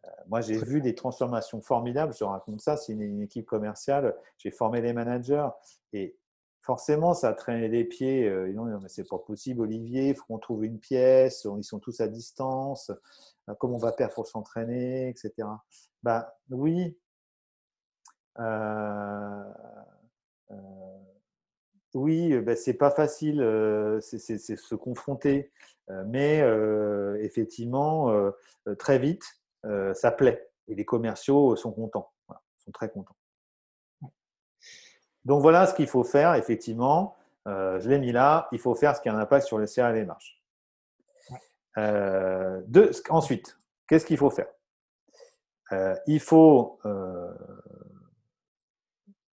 Euh, moi, j'ai vu des transformations formidables. Je raconte ça. C'est une, équipe commerciale. J'ai formé les managers et forcément, ça a traîné les pieds. Euh, non, mais c'est pas possible, Olivier. Il faut qu'on trouve une pièce. Ils sont tous à distance. Euh, comment on va faire pour s'entraîner, etc. Bah oui. oui, bah, c'est pas facile. c'est se confronter. mais effectivement, très vite, ça plaît. Et les commerciaux sont contents, sont très contents. Donc voilà ce qu'il faut faire, effectivement. je l'ai mis là. Il faut faire ce qui a un impact sur le CA et les marches. ensuite, qu'est-ce qu'il faut faire? Il faut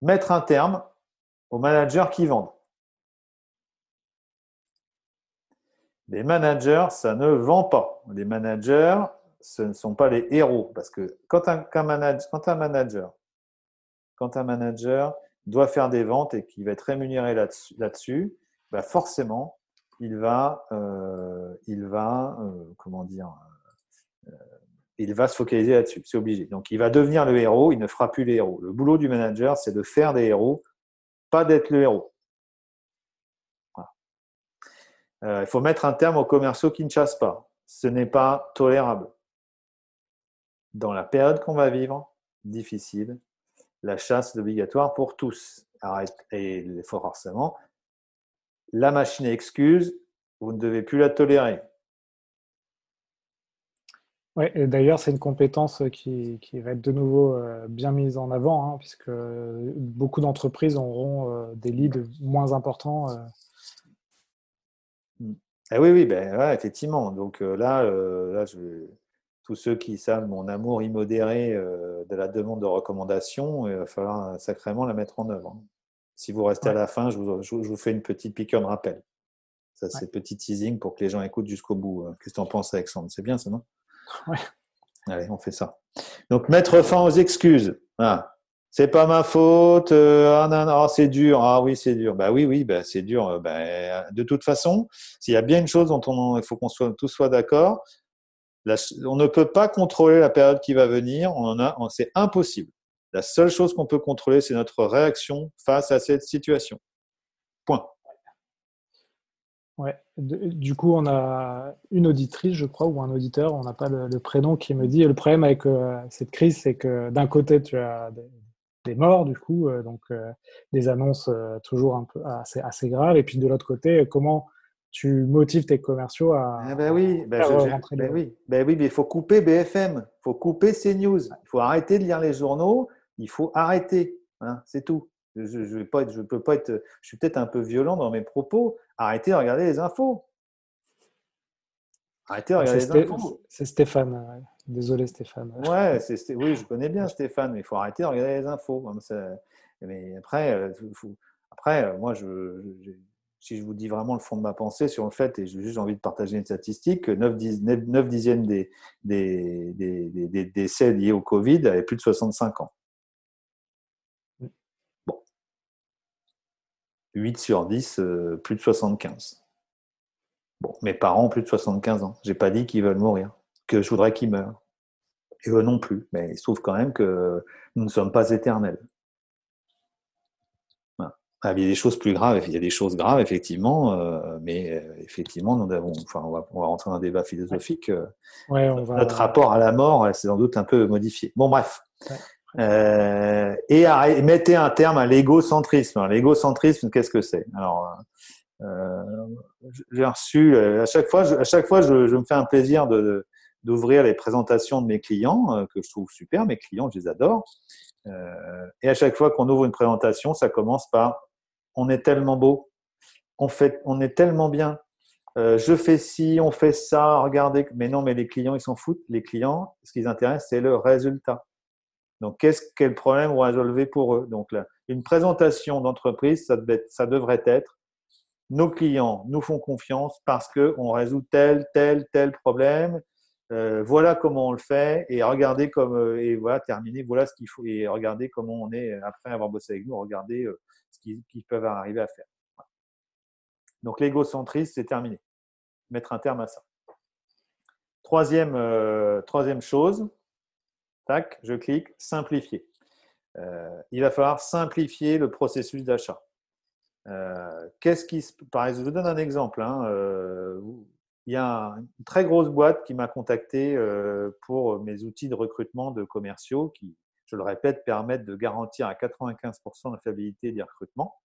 mettre un terme aux managers qui vendent. Les managers, ça ne vend pas. Les managers, ce ne sont pas les héros. Parce que quand un, manager, doit faire des ventes et qu'il va être rémunéré là-dessus, forcément, il va se focaliser là-dessus. C'est obligé. Donc, il va devenir le héros. Il ne fera plus les héros. Le boulot du manager, c'est de faire des héros, pas d'être le héros. Euh, il faut mettre un terme aux commerciaux qui ne chassent pas. Ce n'est pas tolérable. Dans la période qu'on va vivre, difficile, la chasse est obligatoire pour tous. Et il faut forcément. La machine excuse, vous ne devez plus la tolérer. Ouais, et d'ailleurs, c'est une compétence qui, va être de nouveau euh, bien mise en avant, hein, puisque beaucoup d'entreprises auront euh, des leads moins importants ah oui, oui, ben, effectivement. Donc là, là tous ceux qui savent mon amour immodéré de la demande de recommandation, il va falloir sacrément la mettre en œuvre. Hein. Si vous restez à la fin, je vous, fais une petite piqûre de rappel. Ça, c'est petit teasing pour que les gens écoutent jusqu'au bout. Qu'est-ce que tu en penses, Alexandre? C'est bien ça, non? Ouais. Allez, on fait ça. Donc, mettre fin aux excuses. Ah c'est pas ma faute, euh, ah non, non, c'est dur, ah oui, c'est dur. Bah oui, oui, bah, c'est dur. Euh, bah, de toute façon, s'il y a bien une chose dont on, il faut qu'on soit, tous soit d'accord, on ne peut pas contrôler la période qui va venir, on en a, c'est impossible. La seule chose qu'on peut contrôler, c'est notre réaction face à cette situation. Point. Ouais. Du coup, on a une auditrice, je crois, ou un auditeur, on n'a pas le, prénom, qui me dit le problème avec euh, cette crise, c'est que d'un côté, tu as des, morts, du coup, euh, donc euh, des annonces toujours un peu assez, assez graves. Et puis de l'autre côté, comment tu motives tes commerciaux à, ah ben oui, ben rentrer ben oui, ben oui, mais il faut couper BFM, il faut couper CNews, il faut arrêter de lire les journaux, il faut arrêter, hein, c'est tout. Je ne je peux pas être, je suis peut-être un peu violent dans mes propos. Arrêtez de regarder les infos. Arrêtez de regarder les infos. C'est Stéphane. Désolé Stéphane. Ouais, oui, je connais bien Stéphane, mais il faut arrêter de regarder les infos. Mais après, euh, après euh, moi, je, si je vous dis vraiment le fond de ma pensée sur le fait, et j'ai juste envie de partager une statistique, que 9, dixièmes des, décès liés au Covid avaient plus de 65 ans. Bon. 8 sur 10, euh, plus de 75. Bon, mes parents ont plus de 75 ans. Je n'ai pas dit qu'ils veulent mourir que je voudrais qu'ils meurent. Et eux non plus. Mais il se trouve quand même que nous ne sommes pas éternels. Ah, il y a des choses plus graves, il y a des choses graves, effectivement, euh, mais euh, effectivement, nous avons, enfin, on, va, on va rentrer dans un débat philosophique. Euh, notre rapport à la mort, c'est sans doute un peu modifié. Bon, bref. et mettez un terme à l'égocentrisme. L'égocentrisme, qu'est-ce que c'est? Alors, j'ai reçu, à chaque fois, je, à chaque fois, je, me fais un plaisir de, d'ouvrir les présentations de mes clients, que je trouve super, mes clients, je les adore. Euh, et à chaque fois qu'on ouvre une présentation, ça commence par on est tellement beau, on, fait, on est tellement bien, euh, je fais ci, on fait ça, regardez. Mais non, mais les clients, ils s'en foutent. Les clients, ce qui les intéresse, c'est le résultat. Donc, qu'est-ce quel problème vous résolvez pour eux? Donc, là, une présentation d'entreprise, ça, devrait être nos clients nous font confiance parce qu'on résout tel, tel, tel problème euh, voilà comment on le fait et regardez comme euh, et voilà terminé voilà ce qu'il faut et regardez comment on est après avoir bossé avec nous regardez ce qu'ils peuvent arriver à faire donc l'égocentrisme c'est terminé mettre un terme à ça. Troisième, troisième chose, tac, je clique, simplifier. il va falloir simplifier le processus d'achat. qu'est-ce qui, par exemple, je vous donne un exemple. Hein, il y a une très grosse boîte qui m'a contacté pour mes outils de recrutement de commerciaux qui, je le répète, permettent de garantir à 95% la fiabilité des recrutements.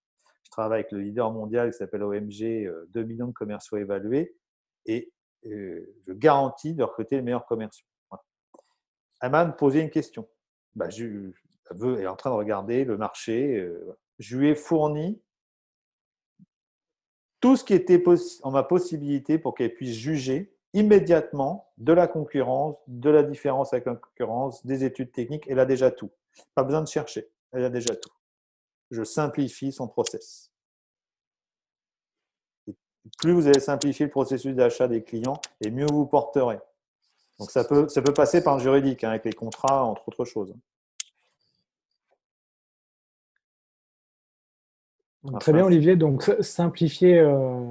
Je travaille avec le leader mondial qui s'appelle OMG, 2 millions de commerciaux évalués, et je garantis de recruter les meilleurs commerciaux. Voilà. me posait une question. Bah, elle est en train de regarder le marché. je lui ai fourni tout ce qui était en ma possibilité pour qu'elle puisse juger immédiatement de la concurrence, de la différence avec la concurrence, des études techniques. Elle a déjà tout. Pas besoin de chercher. Elle a déjà tout. Je simplifie son process. plus vous allez simplifier le processus d'achat des clients, et mieux vous porterez. Donc ça peut, ça peut passer par le juridique, hein, avec les contrats, entre autres choses. très bien, Olivier. Donc, simplifier euh,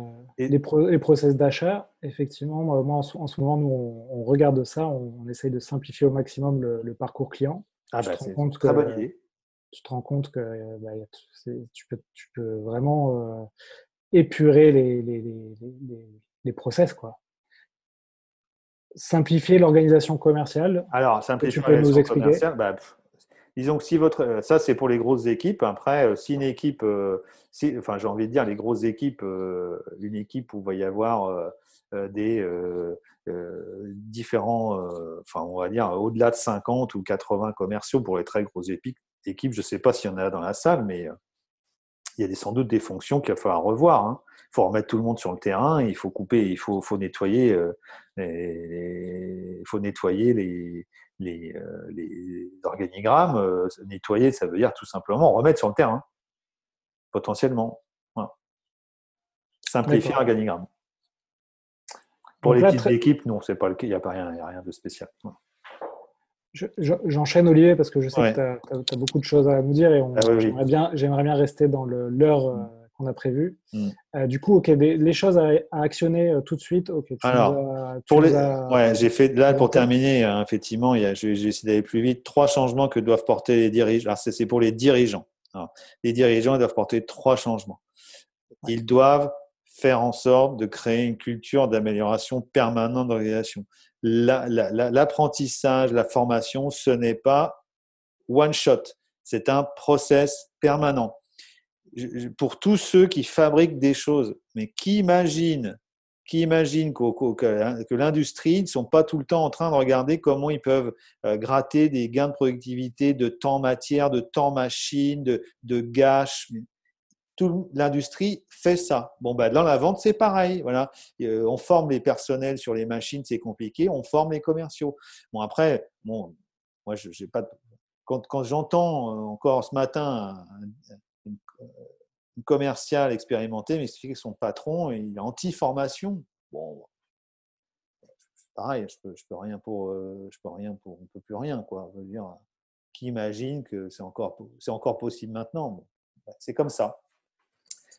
les, process d'achat. Effectivement, moi, en, ce moment, nous, on, regarde ça. On, essaye de simplifier au maximum le, parcours client. Ah, bah, c'est une très bonne idée. Tu te rends compte que bah, tu, peux, tu, peux, vraiment euh, épurer les, les, les, process. Quoi. Simplifier l'organisation commerciale. Alors, simplifier l'organisation commerciale, bah, disons que si votre, euh, ça c'est pour les grosses équipes. Après, euh, si une équipe, euh, si, enfin j'ai envie de dire les grosses équipes, une équipe où il va y avoir des différents, enfin on va dire au-delà de 50 ou 80 commerciaux pour les très grosses équipes. je ne sais pas s'il y en a dans la salle, mais il y a sans doute des fonctions qu'il va falloir revoir. Hein. Il faut remettre tout le monde sur le terrain, il faut couper, il faut, faut nettoyer, il faut nettoyer les, les, euh, les organigrammes, euh, nettoyer, ça veut dire tout simplement remettre sur le terrain, potentiellement. Simplifier l'organigramme. Pour les petites équipes, non, c'est pas le cas, il n'y a pas rien, rien de spécial. J'enchaîne Olivier parce que je sais que tu as, beaucoup de choses à nous dire et ah j'aimerais bien, bien, rester dans l'heure euh, qu'on a prévu. Mm. Euh, du coup, ok, les choses à, actionner euh, tout de suite. Ok. Alors, pour les, ouais, j'ai fait là pour terminer. Hein, effectivement, il y a, je, vais essayer d'aller plus vite. Trois changements que doivent porter les dirigeants. Alors, c'est pour les dirigeants. les dirigeants doivent porter trois changements. Ils doivent faire en sorte de créer une culture d'amélioration permanente d'organisation. L'apprentissage, la formation, ce n'est pas one shot. C'est un process permanent pour tous ceux qui fabriquent des choses, mais qui imaginent, qui imaginent hein, que, l'industrie ne sont pas tout le temps en train de regarder comment ils peuvent euh, gratter des gains de productivité, de temps matière, de temps machine, de, de gâche. L'industrie fait ça. Bon, ben, dans la vente, c'est pareil. Voilà. Euh, on forme les personnels sur les machines, c'est compliqué. On forme les commerciaux. Bon, après, bon, moi, je, pas. Quand, quand j'entends euh, encore ce matin commercial expérimenté m'expliquer que son patron est anti-formation. Bon, pareil, je peux, peux rien pour, euh, je peux rien pour, on peut plus rien quoi. Je veux dire, qui imagine que c'est encore, c'est encore possible maintenant. c'est comme ça.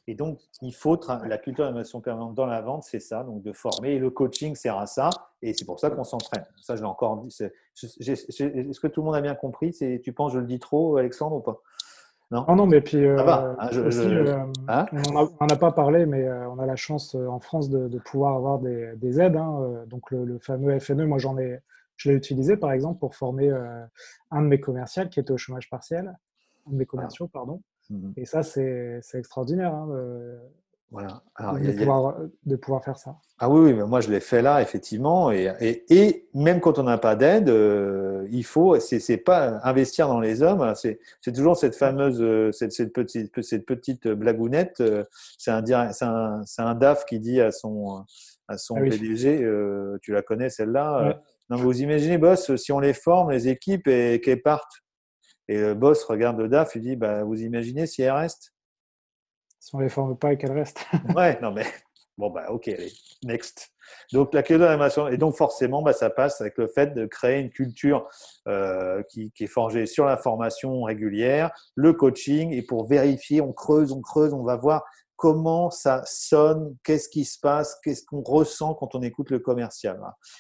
Et donc, il faut la culture d'innovation permanente dans la vente, c'est ça, donc de former. Et le coaching sert à ça, et c'est pour ça qu'on s'entraîne. Ça, je l'ai encore dit. Est-ce que tout le monde a bien compris? Tu penses, je le dis trop, Alexandre, ou pas? Non, non, mais puis euh, hein, euh, hein on n'en a pas parlé, mais euh, on a la chance en France de, pouvoir avoir des, aides. Hein, donc le, fameux FNE, moi j'en ai, je l'ai utilisé par exemple pour former un de mes commerciaux qui était au chômage partiel, un de mes commerciaux, pardon. Mmh Et ça, c'est extraordinaire. Voilà. de, pouvoir, faire ça. Ah oui, mais moi je l'ai fait là, effectivement. Et, et, même quand on n'a pas d'aide, euh, il faut, c'est pas investir dans les hommes, c'est toujours cette fameuse, euh, cette, cette, petite, cette petite blagounette. Euh, c'est un, un, un, DAF qui dit à son, à son ah PDG, tu la connais celle-là Non, vous imaginez, boss, si on les forme, les équipes, et qu'elles partent. Et le boss regarde le DAF, il dit, bah, vous imaginez si elles restent si on ne les forme pas et qu'elles restent. ouais, non mais bon bah ok, allez, next. Donc la clé de l'animation et donc forcément bah, ça passe avec le fait de créer une culture euh, qui, est forgée sur la formation régulière, le coaching et pour vérifier, on creuse, on creuse, on va voir comment ça sonne, qu'est-ce qui se passe, qu'est-ce qu'on ressent quand on écoute le commercial.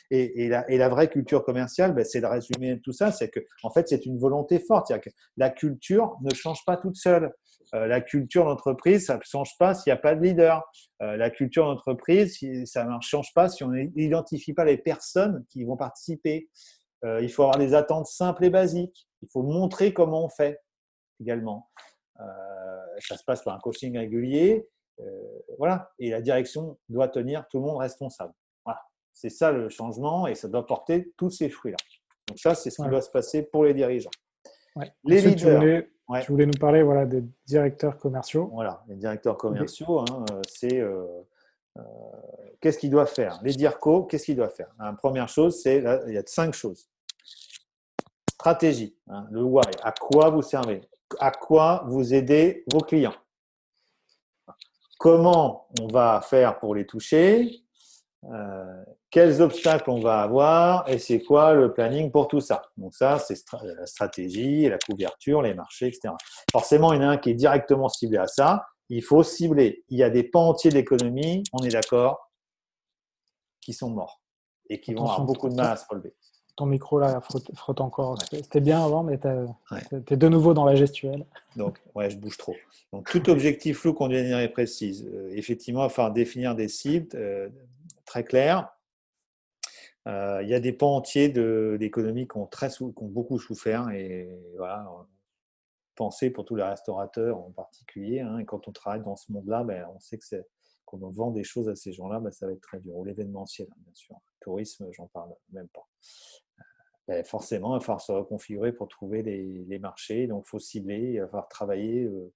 Et, la, vraie culture commerciale, ben, c'est de résumer tout ça, c'est que en fait c'est une volonté forte. Que la culture ne change pas toute seule. Euh, la culture d'entreprise, ça ne change pas s'il n'y a pas de leader. Euh, la culture d'entreprise, ça ne change pas si on n'identifie pas les personnes qui vont participer. Euh, il faut avoir des attentes simples et basiques. Il faut montrer comment on fait également. ça se passe par un coaching régulier. voilà. Et la direction doit tenir tout le monde responsable. Voilà. C'est ça le changement et ça doit porter tous ces fruits-là. Donc ça, c'est ce qui doit se passer pour les dirigeants. Les leaders. Tu voulais nous parler voilà, des directeurs commerciaux. Voilà, les directeurs commerciaux, hein, euh, c'est euh, euh, qu'est-ce qu'ils doivent faire? Les DIRCO, qu'est-ce qu'ils doivent faire? La première chose, c'est il y a cinq choses. Stratégie, hein, le why, à quoi vous servez? À quoi vous aidez vos clients? Comment on va faire pour les toucher? Euh, quels obstacles on va avoir et c'est quoi le planning pour tout ça. Donc ça, c'est la stratégie, la couverture, les marchés, etc. Forcément, il y en a un qui est directement ciblé à ça. Il faut cibler. Il y a des pans entiers de l'économie, on est d'accord, qui sont morts et qui vont avoir beaucoup de mal à se relever. Ton micro là frotte, encore. C'était bien avant, mais tu es de nouveau dans la gestuelle. Donc, ouais, je bouge trop. Donc, tout objectif flou, qu'on et précise. Euh, effectivement, falloir définir des cibles, euh, très clair. Euh, il y a des pans entiers d'économie qui qui ont beaucoup souffert et voilà, pensez pour tous les restaurateurs en particulier. Hein, quand on travaille dans ce monde-là, ben, on sait que c'est quand on vend des choses à ces gens-là, ben, ça va être très dur. L'événementiel, hein, bien sûr. Le tourisme, j'en parle même pas. Euh, ben, forcément, il va falloir se reconfigurer pour trouver les, marchés. Donc, il faut cibler, il va falloir travailler. Euh,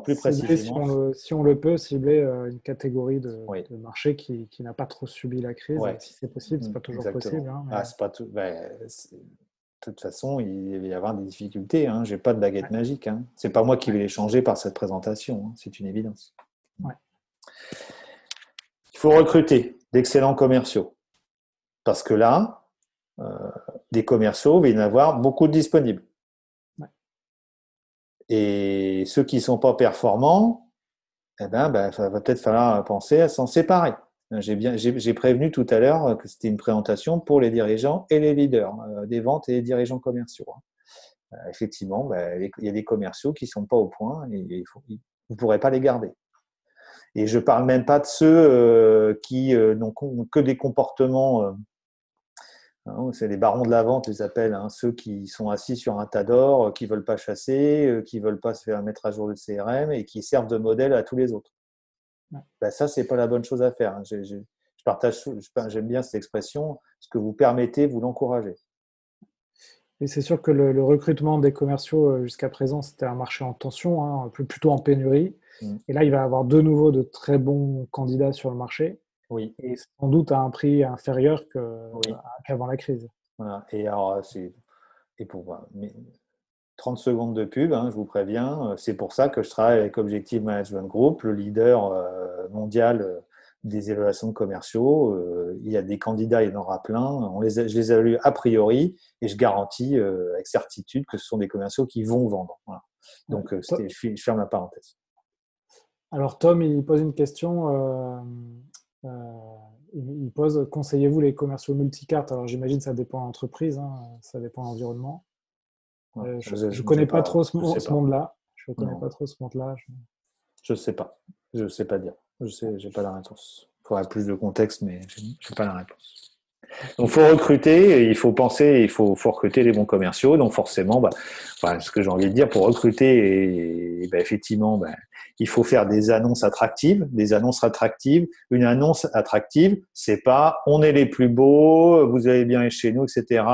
plus précisément. Si on, le, peut, cibler euh, une catégorie de, marché qui, n'a pas trop subi la crise, si c'est possible, c'est pas toujours possible. Hein, ah, pas tout, ben, de toute façon, il va y avoir des difficultés. Hein. Je n'ai pas de baguette magique. Hein. Ce n'est pas moi qui vais les changer par cette présentation. Hein. C'est une évidence. Il faut recruter d'excellents commerciaux. Parce que là, euh, des commerciaux, il va y en avoir beaucoup de disponibles. Et ceux qui ne sont pas performants, eh ben, ben, va peut-être falloir penser à s'en séparer. J'ai prévenu tout à l'heure que c'était une présentation pour les dirigeants et les leaders euh, des ventes et les dirigeants commerciaux. Hein. Euh, effectivement, ben, il y a des commerciaux qui ne sont pas au point et vous ne pourrez pas les garder. Et je ne parle même pas de ceux euh, qui n'ont que des comportements c'est les barons de la vente, les appellent, hein, ceux qui sont assis sur un tas d'or, euh, qui ne veulent pas chasser, euh, qui ne veulent pas se faire mettre à jour le CRM et qui servent de modèle à tous les autres. Ben, ça, ce n'est pas la bonne chose à faire. Hein. Je, partage, j'aime bien cette expression, ce que vous permettez, vous l'encouragez. Et c'est sûr que le, recrutement des commerciaux euh, jusqu'à présent, c'était un marché en tension, plutôt en pénurie. Mmh. Et là, il va y avoir de nouveau de très bons candidats sur le marché. Oui. Et sans doute à un prix inférieur qu'avant la crise. Voilà. Et alors, c'est. Et pour. 30 secondes de pub, hein, je vous préviens. Euh, c'est pour ça que je travaille avec Objective Management Group, le leader euh, mondial euh, des évaluations commerciaux. Il y a des candidats, il y en aura plein. On les je les évalue a priori et je garantis avec certitude que ce sont des commerciaux qui vont vendre. Donc, je ferme la parenthèse. Alors, Tom, il pose une question. Euh, il pose conseillez-vous les commerciaux multicartes? Alors j'imagine que ça dépend de l'entreprise, hein, ça dépend de l'environnement. Euh, je ne connais pas, trop ce, monde-là. Je ne connais pas trop ce monde-là. Je ne sais pas. Je ne sais pas dire. Je n'ai pas la réponse. Il faudrait plus de contexte, mais je n'ai pas la réponse. Donc, faut recruter, il faut penser, il faut, faut, recruter les bons commerciaux. Donc, forcément, bah, ce que j'ai envie de dire, pour recruter, et, bah, effectivement, bah, il faut faire des annonces attractives, des annonces attractives. Une annonce attractive, c'est pas on est les plus beaux, vous allez bien chez nous, etc.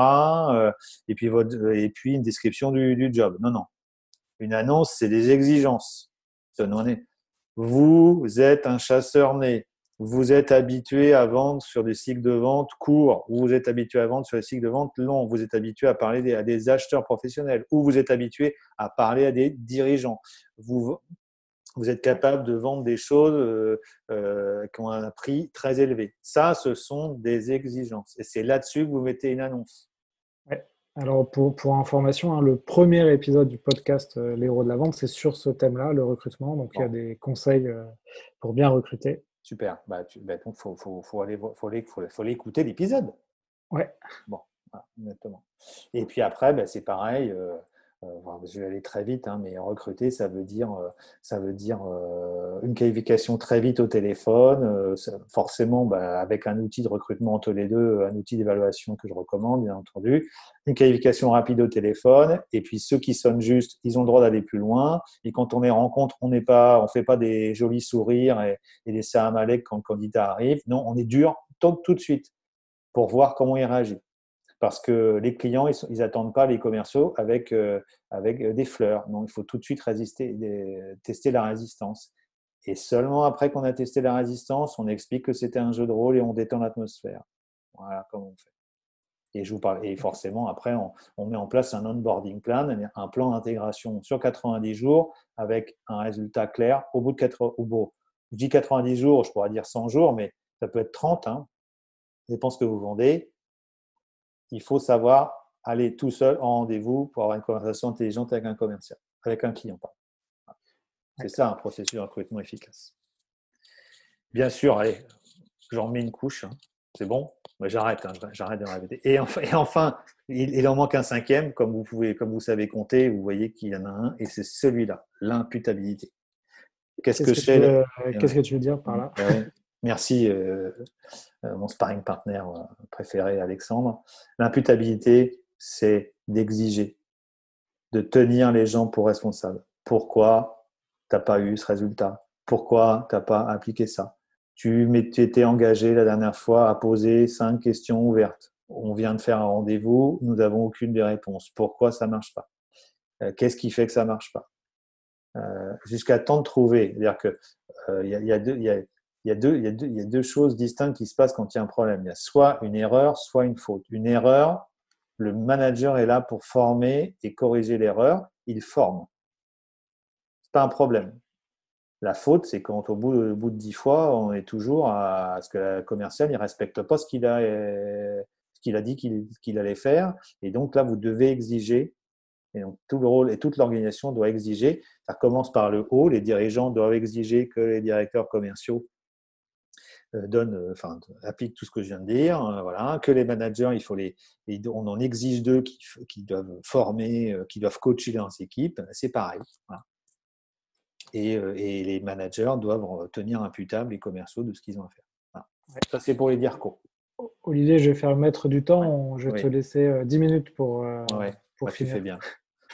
Euh, et puis votre, et puis une description du, du job. Non, non. Une annonce, c'est des exigences. Vous êtes un chasseur né vous êtes habitué à vendre sur des cycles de vente courts, ou vous êtes habitué à vendre sur des cycles de vente longs, vous êtes habitué à parler à des acheteurs professionnels, ou vous êtes habitué à parler à des dirigeants. Vous, vous êtes capable de vendre des choses euh, euh, qui ont un prix très élevé. Ça, ce sont des exigences. Et c'est là-dessus que vous mettez une annonce. Alors, pour, pour information, hein, le premier épisode du podcast euh, L'héros de la vente, c'est sur ce thème-là, le recrutement. Donc, il y a des conseils euh, pour bien recruter. Super. Bah, bah donc, il faut, faut, faut, aller, faut, aller, faut, écouter l'épisode. Ouais. Bon, exactement. Et puis après, bah, c'est pareil. Euh, euh, je vais aller très vite, hein, mais recruter, ça veut dire, euh, ça veut dire euh, une qualification très vite au téléphone, forcément bah, avec un outil de recrutement entre les deux, un outil d'évaluation que je recommande, bien entendu, une qualification rapide au téléphone, et puis ceux qui sonnent juste, ils ont le droit d'aller plus loin. Et quand on les rencontre, on n'est pas, on fait pas des jolis sourires et, des salam quand le candidat arrive. Non, on est dur tout, tout de suite pour voir comment il réagit parce que les clients, ils n'attendent pas les commerciaux avec, euh, avec des fleurs. Non, il faut tout de suite tester la résistance. Et seulement après qu'on a testé la résistance, on explique que c'était un jeu de rôle et on détend l'atmosphère. Voilà comment on fait. Et, je vous parle, et forcément, après, on, met en place un onboarding plan, un plan d'intégration sur 90 jours avec un résultat clair au bout de 4 au bout. Je dis 90 jours, je pourrais dire 100 jours, mais ça peut être 30. Hein. Ça dépend ce que vous vendez il faut savoir aller tout seul en rendez-vous pour avoir une conversation intelligente avec un commercial, avec un client. C'est ça un processus de recrutement efficace. Bien sûr, allez, j'en mets une couche. Hein. C'est bon J'arrête, hein, j'arrête de répéter. Et enfin, et enfin, il, en manque un cinquième, comme vous pouvez, comme vous savez compter, vous voyez qu'il y en a un, et c'est celui-là, l'imputabilité. Qu'est-ce que, je Qu'est-ce que tu veux dire par là? Merci, euh, mon sparring partner euh, préféré, Alexandre. L'imputabilité, c'est d'exiger, de tenir les gens pour responsables. Pourquoi tu n'as pas eu ce résultat? Pourquoi tu n'as pas appliqué ça? Tu, étais engagé la dernière fois à poser cinq questions ouvertes. On vient de faire un rendez-vous, nous n'avons aucune des réponses. Pourquoi ça ne marche pas? Qu'est-ce qui fait que ça ne marche pas? Jusqu'à temps de trouver. C'est-à-dire qu'il y, a, y, a y, a, il y, a deux, choses distinctes qui se passent quand il y a un problème. Il y a soit une erreur, soit une faute. Une erreur, le manager est là pour former et corriger l'erreur. Il forme. C'est pas un problème. La faute, c'est quand au bout, de dix fois, on est toujours à, ce que la commerciale ne respecte pas ce qu'il a, a dit qu'il allait faire. Et donc là, vous devez exiger. Et donc tout le rôle et toute l'organisation doit exiger. Ça commence par le haut. Les dirigeants doivent exiger que les directeurs commerciaux euh, donne, euh, enfin, applique tout ce que je viens de dire. Euh, voilà, que les managers, il faut les, on en exige d'eux qui, qui, doivent former, qui doivent coacher leurs équipes. C'est pareil. Et, et, les managers doivent tenir imputable les commerciaux de ce qu'ils ont à faire. Ça, c'est pour les dire quoi. Olivier, je vais faire le maître du temps. Je vais te laisser 10 minutes pour, ouais. pour bah, Tu fais bien.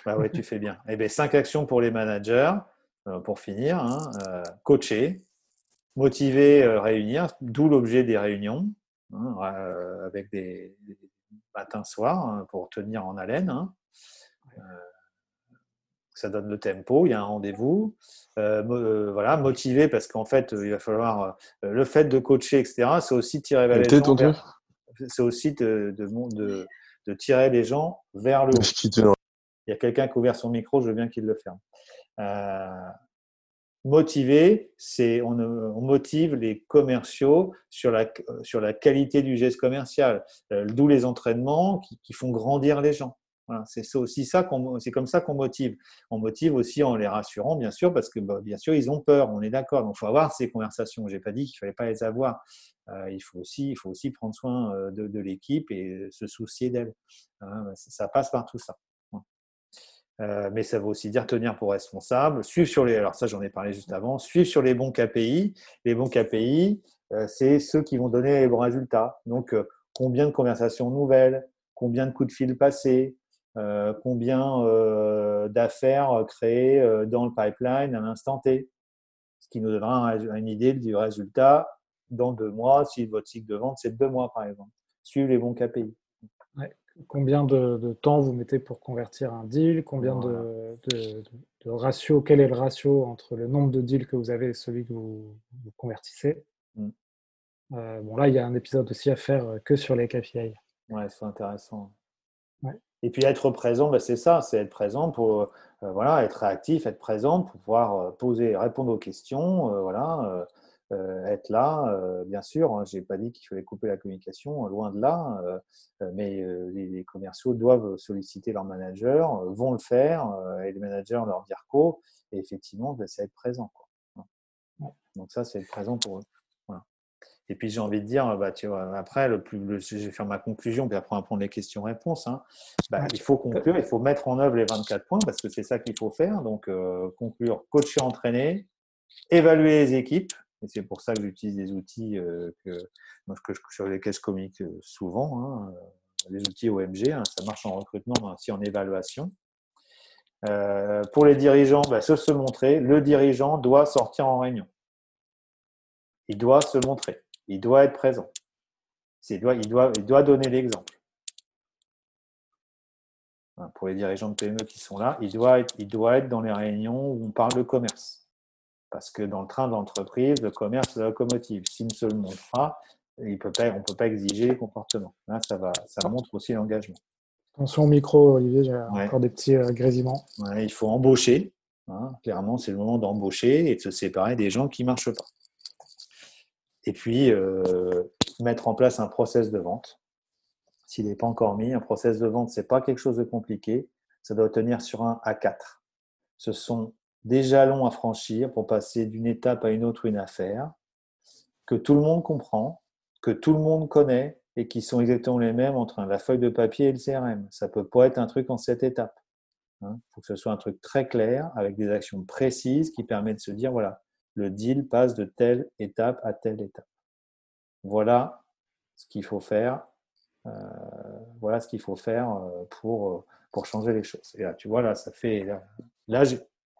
Bah ouais, tu fais bien. Eh bien, cinq actions pour les managers, pour finir. Hein. coacher, motiver, euh, réunir, d'où l'objet des réunions, hein, euh, avec des, matins-soirs hein, pour tenir en haleine. Hein. Euh, ça donne le tempo, il y a un rendez-vous. voilà, motiver parce qu'en fait, il va falloir le fait de coacher, etc. C'est aussi tirer les gens vers, c'est aussi de, de, de, tirer les gens vers le haut. Il y a quelqu'un qui a ouvert son micro, je veux bien qu'il le ferme. Motiver, c'est on, motive les commerciaux sur la, sur la qualité du geste commercial, euh, d'où les entraînements qui, font grandir les gens. c'est aussi ça qu'on, c'est comme ça qu'on motive. On motive aussi en les rassurant, bien sûr, parce que bah, bien sûr ils ont peur. On est d'accord. Donc, faut avoir ces conversations. J'ai pas dit qu'il fallait pas les avoir. Euh, il faut aussi, il faut aussi prendre soin euh, de, de l'équipe et se soucier d'elle. Hein, ça passe par tout ça. Euh, mais ça veut aussi dire tenir pour responsable, suivre sur les, alors ça j'en ai parlé juste avant, suivre sur les bons KPI. Les bons KPI, euh, c'est ceux qui vont donner les bons résultats. Donc, euh, combien de conversations nouvelles, combien de coups de fil passés, combien d'affaires créées dans le pipeline à l'instant T, ce qui nous donnera une idée du résultat dans deux mois, si votre cycle de vente c'est deux mois par exemple. Suivre les bons KPI combien de, temps vous mettez pour convertir un deal, combien de, de, ratio, quel est le ratio entre le nombre de deals que vous avez et celui que vous, convertissez? Mm. Euh, bon, là, il y a un épisode aussi à faire euh, que sur les KPI. Ouais, c'est intéressant. Et puis être présent, bah, c'est ça, c'est être présent pour euh, voilà, être réactif, être présent pour pouvoir poser, répondre aux questions, voilà, être là, bien sûr. Hein, je n'ai pas dit qu'il fallait couper la communication, loin de là. mais les, commerciaux doivent solliciter leur manager, vont le faire, et les managers leur dire quoi. Et effectivement, ben, c'est être présent. Donc ça, c'est être présent pour eux. Et puis j'ai envie de dire, bah, tu vois, après, le plus, je vais faire ma conclusion, puis après on va prendre les questions-réponses. Hein. Bah, il faut conclure, il faut mettre en œuvre les 24 points parce que c'est ça qu'il faut faire. Donc euh, conclure, coacher, entraîner, évaluer les équipes. Et c'est pour ça que j'utilise des outils euh, que, sur lesquels je communique euh, souvent. Hein, les outils OMG, hein, ça marche en recrutement, mais aussi en évaluation. pour les dirigeants, bah, se, montrer. Le dirigeant doit sortir en réunion. Il doit se montrer. Il doit être présent. Il doit, donner l'exemple. Pour les dirigeants de PME qui sont là, il doit être dans les réunions où on parle de commerce. Parce que dans le train de l'entreprise, le commerce, c'est la locomotive. S'il ne se le montre pas, il peut pas, on ne peut pas exiger les comportements. Là, ça, va, ça montre aussi l'engagement. Attention au micro, Olivier, j'ai encore des petits euh, grésillements. il faut embaucher. Hein. Clairement, c'est le moment d'embaucher et de se séparer des gens qui ne marchent pas. Et puis, euh, mettre en place un process de vente. S'il n'est pas encore mis, un process de vente, ce n'est pas quelque chose de compliqué. Ça doit tenir sur un à 4. Ce sont des jalons à franchir pour passer d'une étape à une autre une affaire, que tout le monde comprend, que tout le monde connaît et qui sont exactement les mêmes entre la feuille de papier et le CRM. Ça peut pas être un truc en sept étapes. Il hein. faut que ce soit un truc très clair, avec des actions précises qui permettent de se dire, voilà, le deal passe de telle étape à telle étape. Voilà ce qu'il faut faire. Euh, voilà ce qu'il faut faire euh, pour, euh, pour changer les choses. Et là, tu vois, là, ça fait. Là,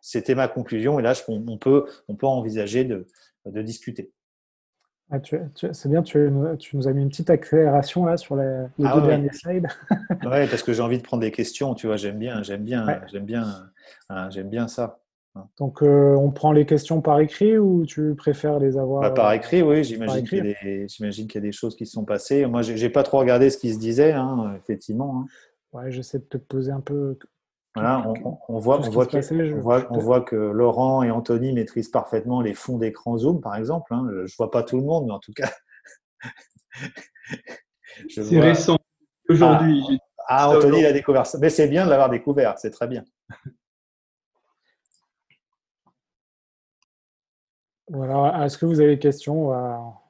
c'était ma conclusion. Et là, on, peut, on peut envisager de, de discuter. Ah, c'est bien, tu, tu, nous as mis une petite accélération là sur les, ah deux derniers slides. oui, parce que j'ai envie de prendre des questions. Tu vois, j'aime bien, j'aime bien, j'aime bien, hein, j'aime bien ça. Donc, euh, on prend les questions par écrit ou tu préfères les avoir bah, Par écrit, oui. J'imagine qu'il y, a des choses qui se sont passées. Moi, je n'ai pas trop regardé ce qui se disait, hein, effectivement. Hein. Ouais, j'essaie de te poser un peu. Voilà, on, voit, on, voit que, on, voit, que, Laurent et Anthony maîtrisent parfaitement les fonds d'écran Zoom, par exemple. Hein. Je ne vois pas tout le monde, mais en tout cas. c'est récent. Aujourd'hui. Ah, ah Anthony l'a découvert. Mais c'est bien de l'avoir découvert, c'est très bien. Voilà, est-ce que vous avez des questions?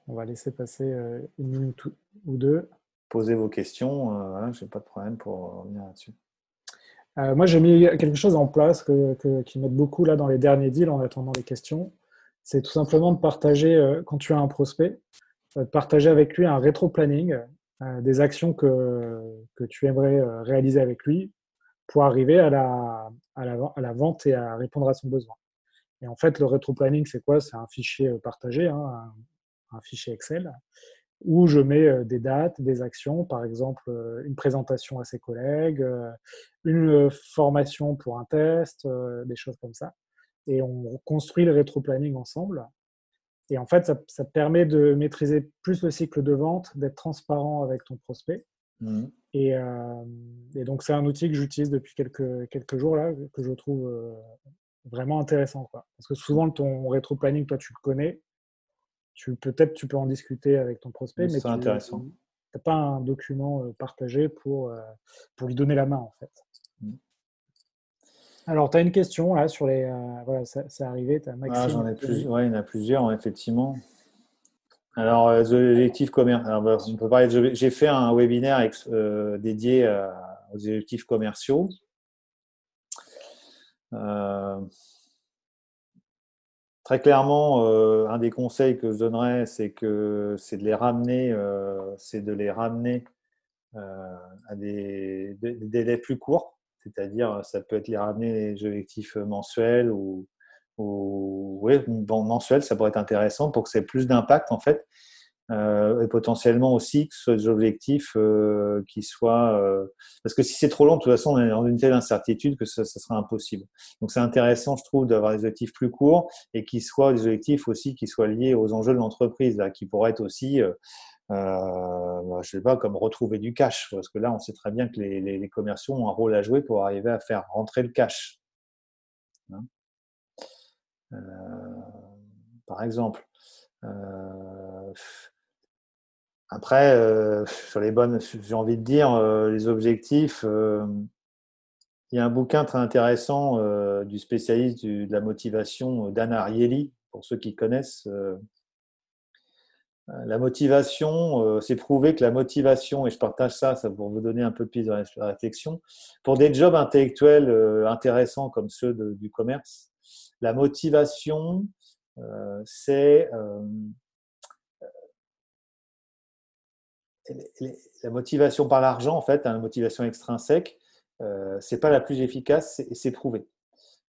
On va, laisser passer euh, une minute ou deux. Posez vos questions, euh, je n'ai pas de problème pour revenir là-dessus. Euh, moi, j'ai mis quelque chose en place que, qui m'aide beaucoup là dans les derniers deals en attendant les questions. C'est tout simplement de partager, quand tu as un prospect, de partager avec lui un rétro-planning des actions que, que tu aimerais réaliser avec lui pour arriver à la, à la, vente et à répondre à son besoin. Et en fait, le rétro-planning, c'est quoi? C'est un fichier euh, partagé, hein, un, fichier Excel, où je mets des dates, des actions, par exemple une présentation à ses collègues, une formation pour un test, des choses comme ça. Et on construit le rétro-planning ensemble. Et en fait, ça, permet de maîtriser plus le cycle de vente, d'être transparent avec ton prospect. Mmh. Et, donc, c'est un outil que j'utilise depuis quelques, quelques jours, là, que je trouve vraiment intéressant. Quoi. Parce que souvent, ton rétro-planning, toi, tu le connais. Tu, peut-être tu peux en discuter avec ton prospect, mais tu n'as pas un document euh, partagé pour, euh, pour lui donner la main, en fait. Mmh. Alors, tu as une question là sur les. Euh, voilà, c'est arrivé. As ah, j'en ai plus, ouais, il y en a plusieurs, effectivement. Alors, objectifs commerciaux. Bah, on peut parler J'ai fait un webinaire dédié aux objectifs commerciaux. Euh, très clairement, euh, un des conseils que je donnerais, c'est que c'est de les ramener, euh, c'est de les ramener à des, délais plus courts, c'est-à-dire ça peut être les ramener les objectifs mensuels ou, mensuels, ça pourrait être intéressant pour que c'est plus d'impact en fait. Euh, et potentiellement aussi que ce soit des objectifs euh, qui soient euh, parce que si c'est trop long de toute façon on est dans une telle incertitude que ça, sera impossible. Donc c'est intéressant je trouve d'avoir des objectifs plus courts et qui soient des objectifs aussi qui soient liés aux enjeux de l'entreprise qui pourraient être aussi euh, bah, je sais pas comme retrouver du cash parce que là on sait très bien que les, les, les commerciaux ont un rôle à jouer pour arriver à faire rentrer le cash hein. Par exemple après, sur les bonnes, j'ai envie de dire, les objectifs, il y a un bouquin très intéressant du spécialiste de la motivation, Dan Ariely, pour ceux qui connaissent. La motivation, c'est prouvé que la motivation, et je partage ça, ça pour vous donner un peu plus de réflexion, pour des jobs intellectuels intéressants comme ceux du commerce, la motivation, c'est la motivation par l'argent, en fait, hein, la motivation extrinsèque, c'est pas la plus efficace, c'est prouvé.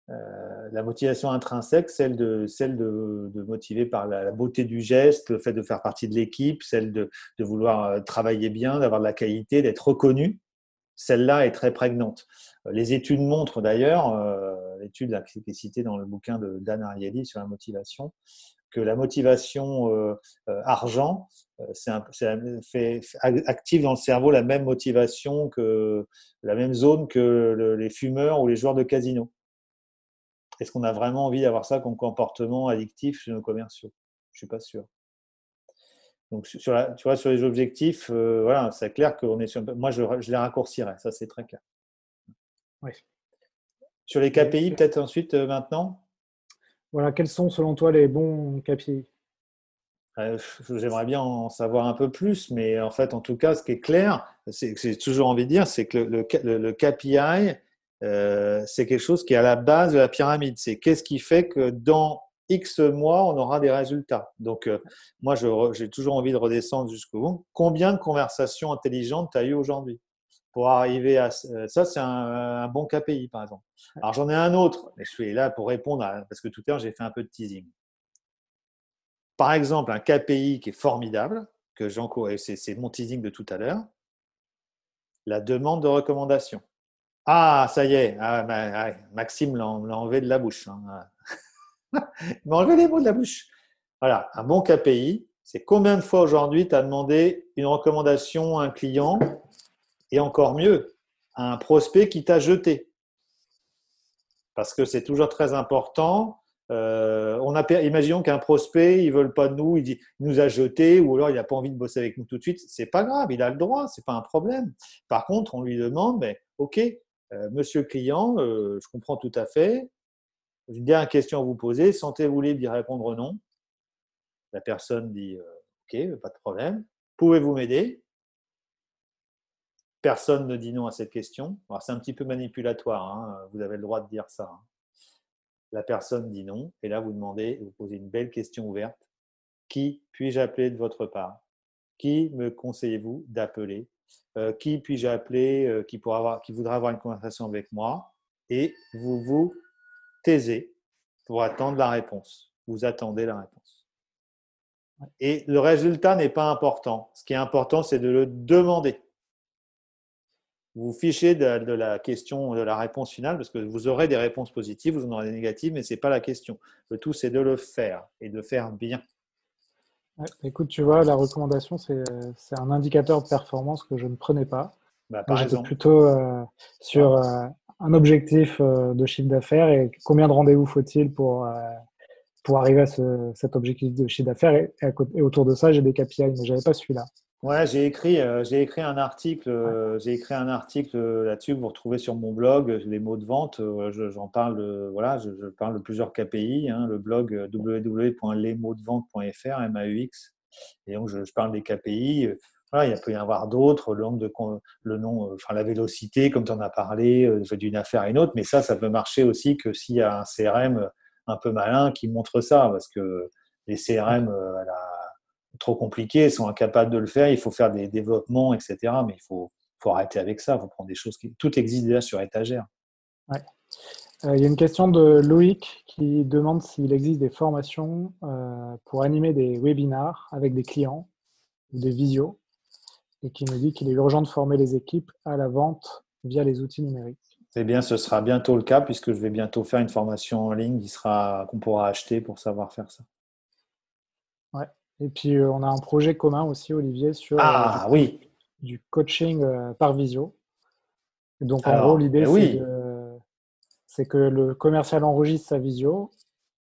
Euh, la motivation intrinsèque, celle de, celle de, motiver par la, beauté du geste, le fait de faire partie de l'équipe, celle de, vouloir euh, travailler bien, d'avoir de la qualité, d'être reconnu, celle-là est très prégnante. Euh, les études montrent d'ailleurs, l'étude qui est citée dans le bouquin de Dan Ariely sur la motivation, que la motivation argent c'est fait, active dans le cerveau la même motivation que la même zone que les fumeurs ou les joueurs de casino. Est-ce qu'on a vraiment envie d'avoir ça comme comportement addictif chez nos commerciaux? Je ne suis pas sûr. Donc, sur la, tu vois, sur les objectifs, euh, voilà, c'est clair qu'on est sur. Moi, je, les raccourcirais, ça c'est très clair. Oui. Sur les KPI, peut-être ensuite, euh, maintenant? Voilà, quels sont selon toi les bons KPI euh, J'aimerais bien en savoir un peu plus, mais en fait, en tout cas, ce qui est clair, c'est que j'ai toujours envie de dire, c'est que le, KPI, euh, c'est quelque chose qui est à la base de la pyramide. C'est qu'est-ce qui fait que dans X mois, on aura des résultats. Donc, euh, moi, j'ai toujours envie de redescendre jusqu'au bout. Combien de conversations intelligentes tu as eu aujourd'hui? Pour arriver à ça C'est un, bon KPI, par exemple. Alors, j'en ai un autre, mais je suis là pour répondre parce que tout à l'heure, j'ai fait un peu de teasing. Par exemple, un KPI qui est formidable, que j'encourage, c'est mon teasing de tout à l'heure, la demande de recommandation. Ah, ça y est, ah, Maxime l'a enlevé de la bouche. Hein. Il m'a enlevé les mots de la bouche. Voilà, un bon KPI, c'est combien de fois aujourd'hui tu as demandé une recommandation à un client et encore mieux, à un prospect qui t'a jeté. Parce que c'est toujours très important. Euh, a, imaginons qu'un prospect, il ne veut pas de nous, il, nous a jeté ou alors il n'a pas envie de bosser avec nous tout de suite. C'est pas grave, il a le droit, c'est pas un problème. Par contre, on lui demande, mais ok, euh, monsieur client, euh, je comprends tout à fait. J'ai une dernière question à vous poser. Sentez-vous libre d'y répondre non? La personne dit OK, pas de problème. Pouvez-vous m'aider? Personne ne dit non à cette question. C'est un petit peu manipulatoire. Hein, vous avez le droit de dire ça. Hein. La personne dit non. Et là, vous demandez, vous posez une belle question ouverte. Qui puis-je appeler de votre part? Qui me conseillez-vous d'appeler? Euh, qui puis-je appeler, euh, qui, pourra avoir, qui voudra avoir une conversation avec moi, et vous vous taisez pour attendre la réponse. Vous attendez la réponse. Et le résultat n'est pas important. Ce qui est important, c'est de le demander. Vous fichez de, la question, de la réponse finale, parce que vous aurez des réponses positives, vous en aurez des négatives, mais ce n'est pas la question. Le tout, c'est de le faire et de faire bien écoute, tu vois, la recommandation, c'est un indicateur de performance que je ne prenais pas. Bah, J'étais plutôt euh, sur euh, un objectif euh, de chiffre d'affaires et combien de rendez-vous faut-il pour, pour arriver à cet objectif de chiffre d'affaires. Et, et, autour de ça, j'ai des KPI, mais je n'avais pas celui-là. Ouais, j'ai écrit, euh, j'ai écrit un article, euh, j'ai écrit un article là-dessus que vous retrouvez sur mon blog, les mots de vente. Euh, j'en parle, voilà, je, parle de plusieurs KPI, hein, le blog www.lesmotsdevente.fr, MAUX. Et donc, je, parle des KPI. Voilà, il peut y en avoir d'autres, le nombre de, le nom, enfin la vélocité, comme tu en as parlé, d'une affaire à une autre. Mais ça, ça peut marcher aussi que s'il y a un CRM un peu malin qui montre ça, parce que les CRM, à la trop compliqués, sont incapables de le faire, il faut faire des développements, etc. Mais il faut, faut arrêter avec ça, il faut prendre des choses qui... Tout existe déjà sur étagère. Euh, il y a une question de Loïc qui demande s'il existe des formations euh, pour animer des webinars avec des clients ou des visios et qui nous dit qu'il est urgent de former les équipes à la vente via les outils numériques. Eh bien, ce sera bientôt le cas puisque je vais bientôt faire une formation en ligne qui sera qu'on pourra acheter pour savoir faire ça. Et puis, euh, on a un projet commun aussi, Olivier, sur euh, ah, oui. du coaching euh, par visio. donc, en gros, l'idée, c'est que le commercial enregistre sa visio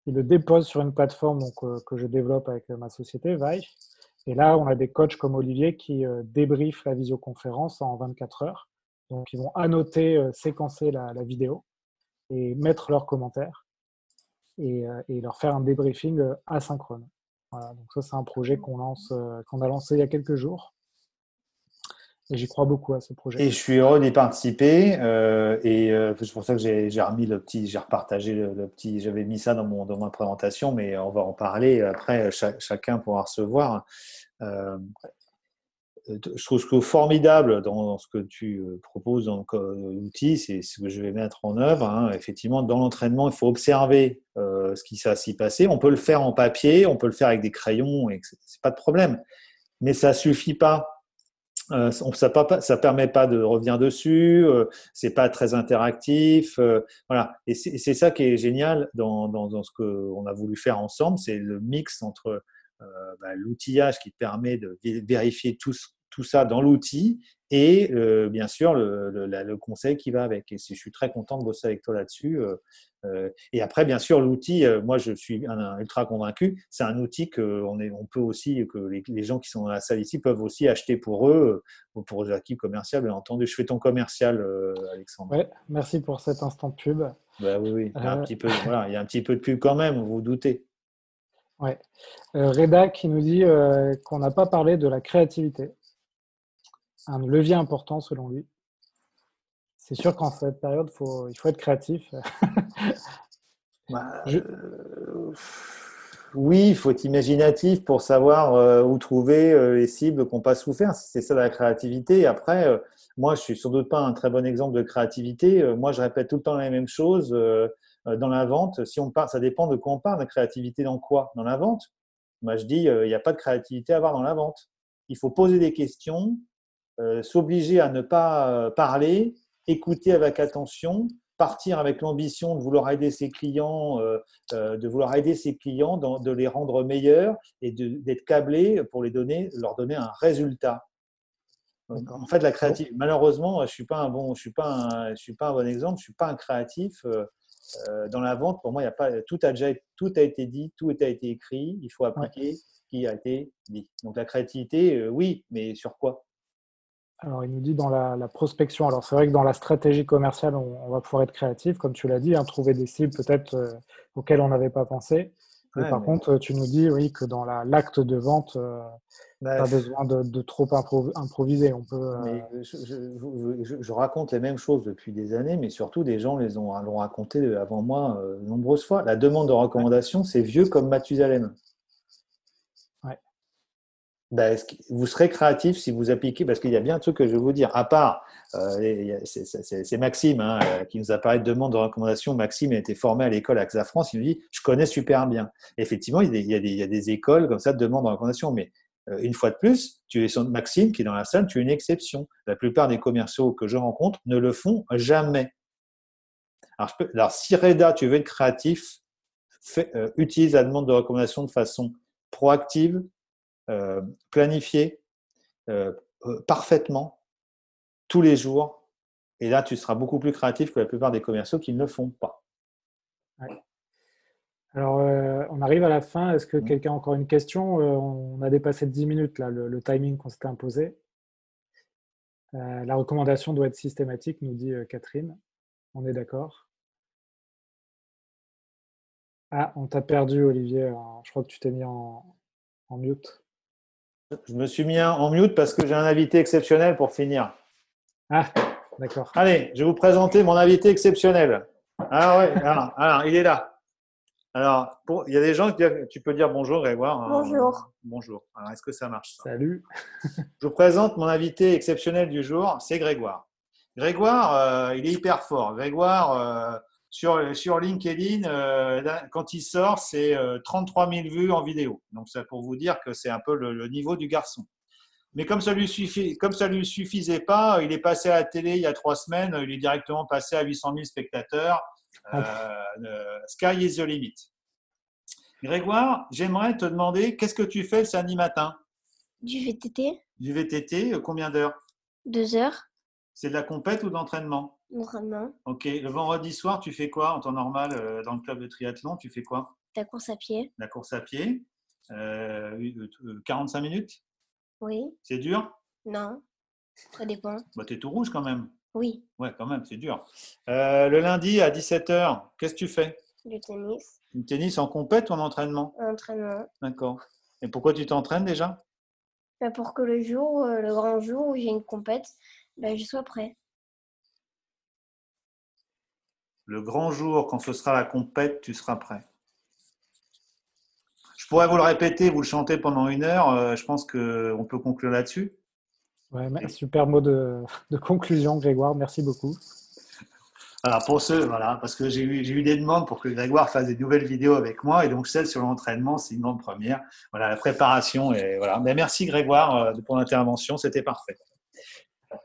ils le déposent sur une plateforme donc, que je développe avec ma société, Vive. Et là, on a des coachs comme Olivier qui débriefent la visioconférence en 24 heures. Donc, ils vont annoter, séquencer la, vidéo et mettre leurs commentaires et, leur faire un débriefing asynchrone. Voilà, donc ça, c'est un projet qu'on lance, qu'on a lancé il y a quelques jours. Et j'y crois beaucoup à ce projet. Et je suis heureux d'y participer. Euh, et euh, c'est pour ça que j'ai remis le petit, j'ai repartagé le, petit, j'avais mis ça dans, mon, dans ma présentation, mais on va en parler après. chacun pourra recevoir. Euh, je trouve ce que formidable dans ce que tu proposes dans l'outil, c'est ce que je vais mettre en œuvre. Hein. Effectivement, dans l'entraînement, il faut observer ce qui s'est passé. On peut le faire en papier, on peut le faire avec des crayons, et c'est pas de problème. Mais ça suffit pas euh, ça ne permet pas de revenir dessus, euh, c'est pas très interactif, euh, voilà. Et c'est ça qui est génial dans, dans, dans ce qu'on a voulu faire ensemble, c'est le mix entre bah, l'outillage qui permet de vérifier tout, tout ça dans l'outil et bien sûr le, le, conseil qui va avec. Et je suis très content de bosser avec toi là-dessus. Euh, et après, bien sûr, l'outil, euh, moi je suis un, ultra convaincu, c'est un outil que on, est, on peut aussi, que les, gens qui sont dans la salle ici peuvent aussi acheter pour eux ou pour les équipes commerciales, bien entendu. Je fais ton commercial, euh, Alexandre. Ouais, merci pour cet instant de pub. Bah, oui, oui. Il, y a un petit peu, voilà, il y a un petit peu de pub quand même, vous vous doutez. Ouais. Reda qui nous dit qu'on n'a pas parlé de la créativité. Un levier important selon lui c'est sûr qu'en cette période, faut, il faut être créatif. Bah, euh, oui, il faut être imaginatif pour savoir euh, où trouver euh, les cibles qui n'ont pas souffert. C'est ça la créativité. Après, moi, je suis sans doute pas un très bon exemple de créativité. moi, je répète tout le temps les mêmes choses dans la vente. Si on parle, ça dépend de quoi on parle. La créativité dans quoi? Dans la vente? Moi, je dis, il n'y a pas de créativité à avoir dans la vente. Il faut poser des questions, s'obliger à ne pas parler écouter avec attention, partir avec l'ambition de vouloir aider ses clients, euh, euh, de vouloir aider ses clients, de les rendre meilleurs et d'être câblé pour les donner, leur donner un résultat. En fait, la créativité. Malheureusement, je suis pas un bon, je suis pas un, je suis pas un bon exemple. Je suis pas un créatif euh, dans la vente. Pour moi, il y a pas tout a déjà tout a été dit, tout a été écrit. Il faut appliquer ce qui a été dit. Donc la créativité, oui, mais sur quoi? Alors, il nous dit dans la, prospection. Alors, c'est vrai que dans la stratégie commerciale, on, va pouvoir être créatif, comme tu l'as dit, hein, trouver des cibles peut-être euh, auxquelles on n'avait pas pensé. Mais par contre, tu nous dis oui que dans l'acte de vente, euh, bah, pas besoin de, trop improviser. On peut. Euh, je, raconte les mêmes choses depuis des années, mais surtout des gens les ont l'ont raconté avant moi nombreuses fois. La demande de recommandation, c'est vieux comme Mathusalem. Ben, vous serez créatif si vous appliquez, parce qu'il y a bien un truc que je vais vous dire, à part, euh, c'est Maxime hein, euh, qui nous a parlé de demande de recommandation. Maxime a été formé à l'école AXA France, il nous dit, je connais super bien. effectivement, il y, a des, il, y a des, écoles comme ça de demande de recommandation, mais euh, une fois de plus, tu es Maxime qui est dans la salle, tu es une exception. La plupart des commerciaux que je rencontre ne le font jamais. Alors, alors si Reda, tu veux être créatif, utilise la demande de recommandation de façon proactive, euh, planifier euh, euh, parfaitement tous les jours. Et là, tu seras beaucoup plus créatif que la plupart des commerciaux qui ne le font pas. Alors, on arrive à la fin. Est-ce que mmh. quelqu'un a encore une question? On a dépassé 10 minutes, là, le, timing qu'on s'était imposé. la recommandation doit être systématique, nous dit Catherine. On est d'accord. Ah, on t'a perdu, Olivier. Je crois que tu t'es mis en, en mute. Je me suis mis en mute parce que j'ai un invité exceptionnel pour finir. Ah, d'accord. Allez, je vais vous présenter mon invité exceptionnel. Ah ouais, alors, il est là. Alors, il y a des gens qui tu peux dire bonjour Grégoire. Hein. Bonjour. bonjour. Alors, est-ce que ça marche Salut. je vous présente mon invité exceptionnel du jour, c'est Grégoire. Grégoire, euh, il est hyper fort. Grégoire, euh, sur, sur LinkedIn, euh, quand il sort, c'est 33 000 vues en vidéo. Donc, c'est pour vous dire que c'est un peu le, niveau du garçon. Mais comme ça lui suffit, comme ça lui suffisait pas, il est passé à la télé il y a trois semaines. Il est directement passé à 800 000 spectateurs. Euh, euh, sky is the limit. Grégoire, j'aimerais te demander qu'est-ce que tu fais le samedi matin? Du VTT. Du VTT, combien d'heures? Deux heures. C'est de la compète ou d'entraînement Ok. Le vendredi soir, tu fais quoi en temps normal euh, dans le club de triathlon? Tu fais quoi? La course à pied. La course à pied. 45 minutes? Oui. C'est dur? Non. Ça dépend. Bah, tu es tout rouge quand même. Oui. Ouais, quand même, c'est dur. le lundi à 17h, qu'est-ce que tu fais? Du tennis. Du tennis en compète ou en entraînement? En entraînement. D'accord. Et pourquoi tu t'entraînes déjà? Bah, Pour que le jour, le grand jour où j'ai une compète, bah, je sois prêt. Le grand jour, quand ce sera la compète, tu seras prêt. Je pourrais vous le répéter, vous le chantez pendant une heure. Euh, je pense qu'on peut conclure là-dessus. Ouais, super mot de, conclusion, Grégoire. Merci beaucoup. Alors pour ceux, voilà, parce que j'ai eu, eu des demandes pour que Grégoire fasse des nouvelles vidéos avec moi, et donc celle sur l'entraînement, c'est une grande première. Voilà, la préparation, et voilà. Mais merci Grégoire euh, pour l'intervention, c'était parfait.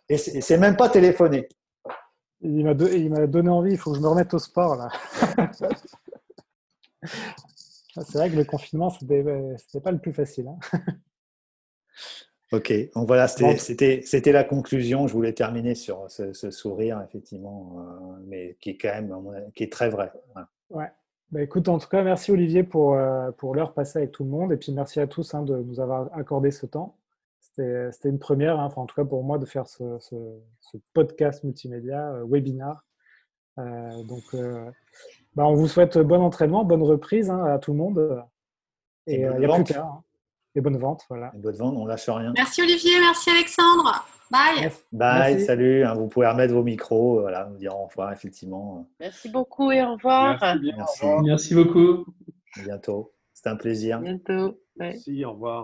Et c'est même pas téléphoné. Il m'a donné envie, il faut que je me remette au sport là. c'est vrai que le confinement, c'était pas le plus facile. Hein. ok, donc voilà, c'était la conclusion. Je voulais terminer sur ce, sourire, effectivement, euh, mais qui est quand même qui est très vrai. Ouais. Bah, écoute, en tout cas, merci Olivier pour, euh, pour l'heure passée avec tout le monde. Et puis merci à tous hein, de nous avoir accordé ce temps. C'était une première, hein, en tout cas pour moi, de faire ce, podcast multimédia, euh, webinar. Euh, donc, euh, bah, on vous souhaite bon entraînement, bonne reprise hein, à tout le monde. Et il n'y a plus qu'à. Hein. Et bonne vente, voilà. Et bonne vente, on lâche rien. Merci Olivier, merci Alexandre. Bye. Bye, salut. vous pouvez remettre vos micros, voilà, nous dire au revoir, effectivement. Merci beaucoup et au revoir. Merci, merci. beaucoup. À bientôt. C'était un plaisir. À bientôt. Merci, au revoir.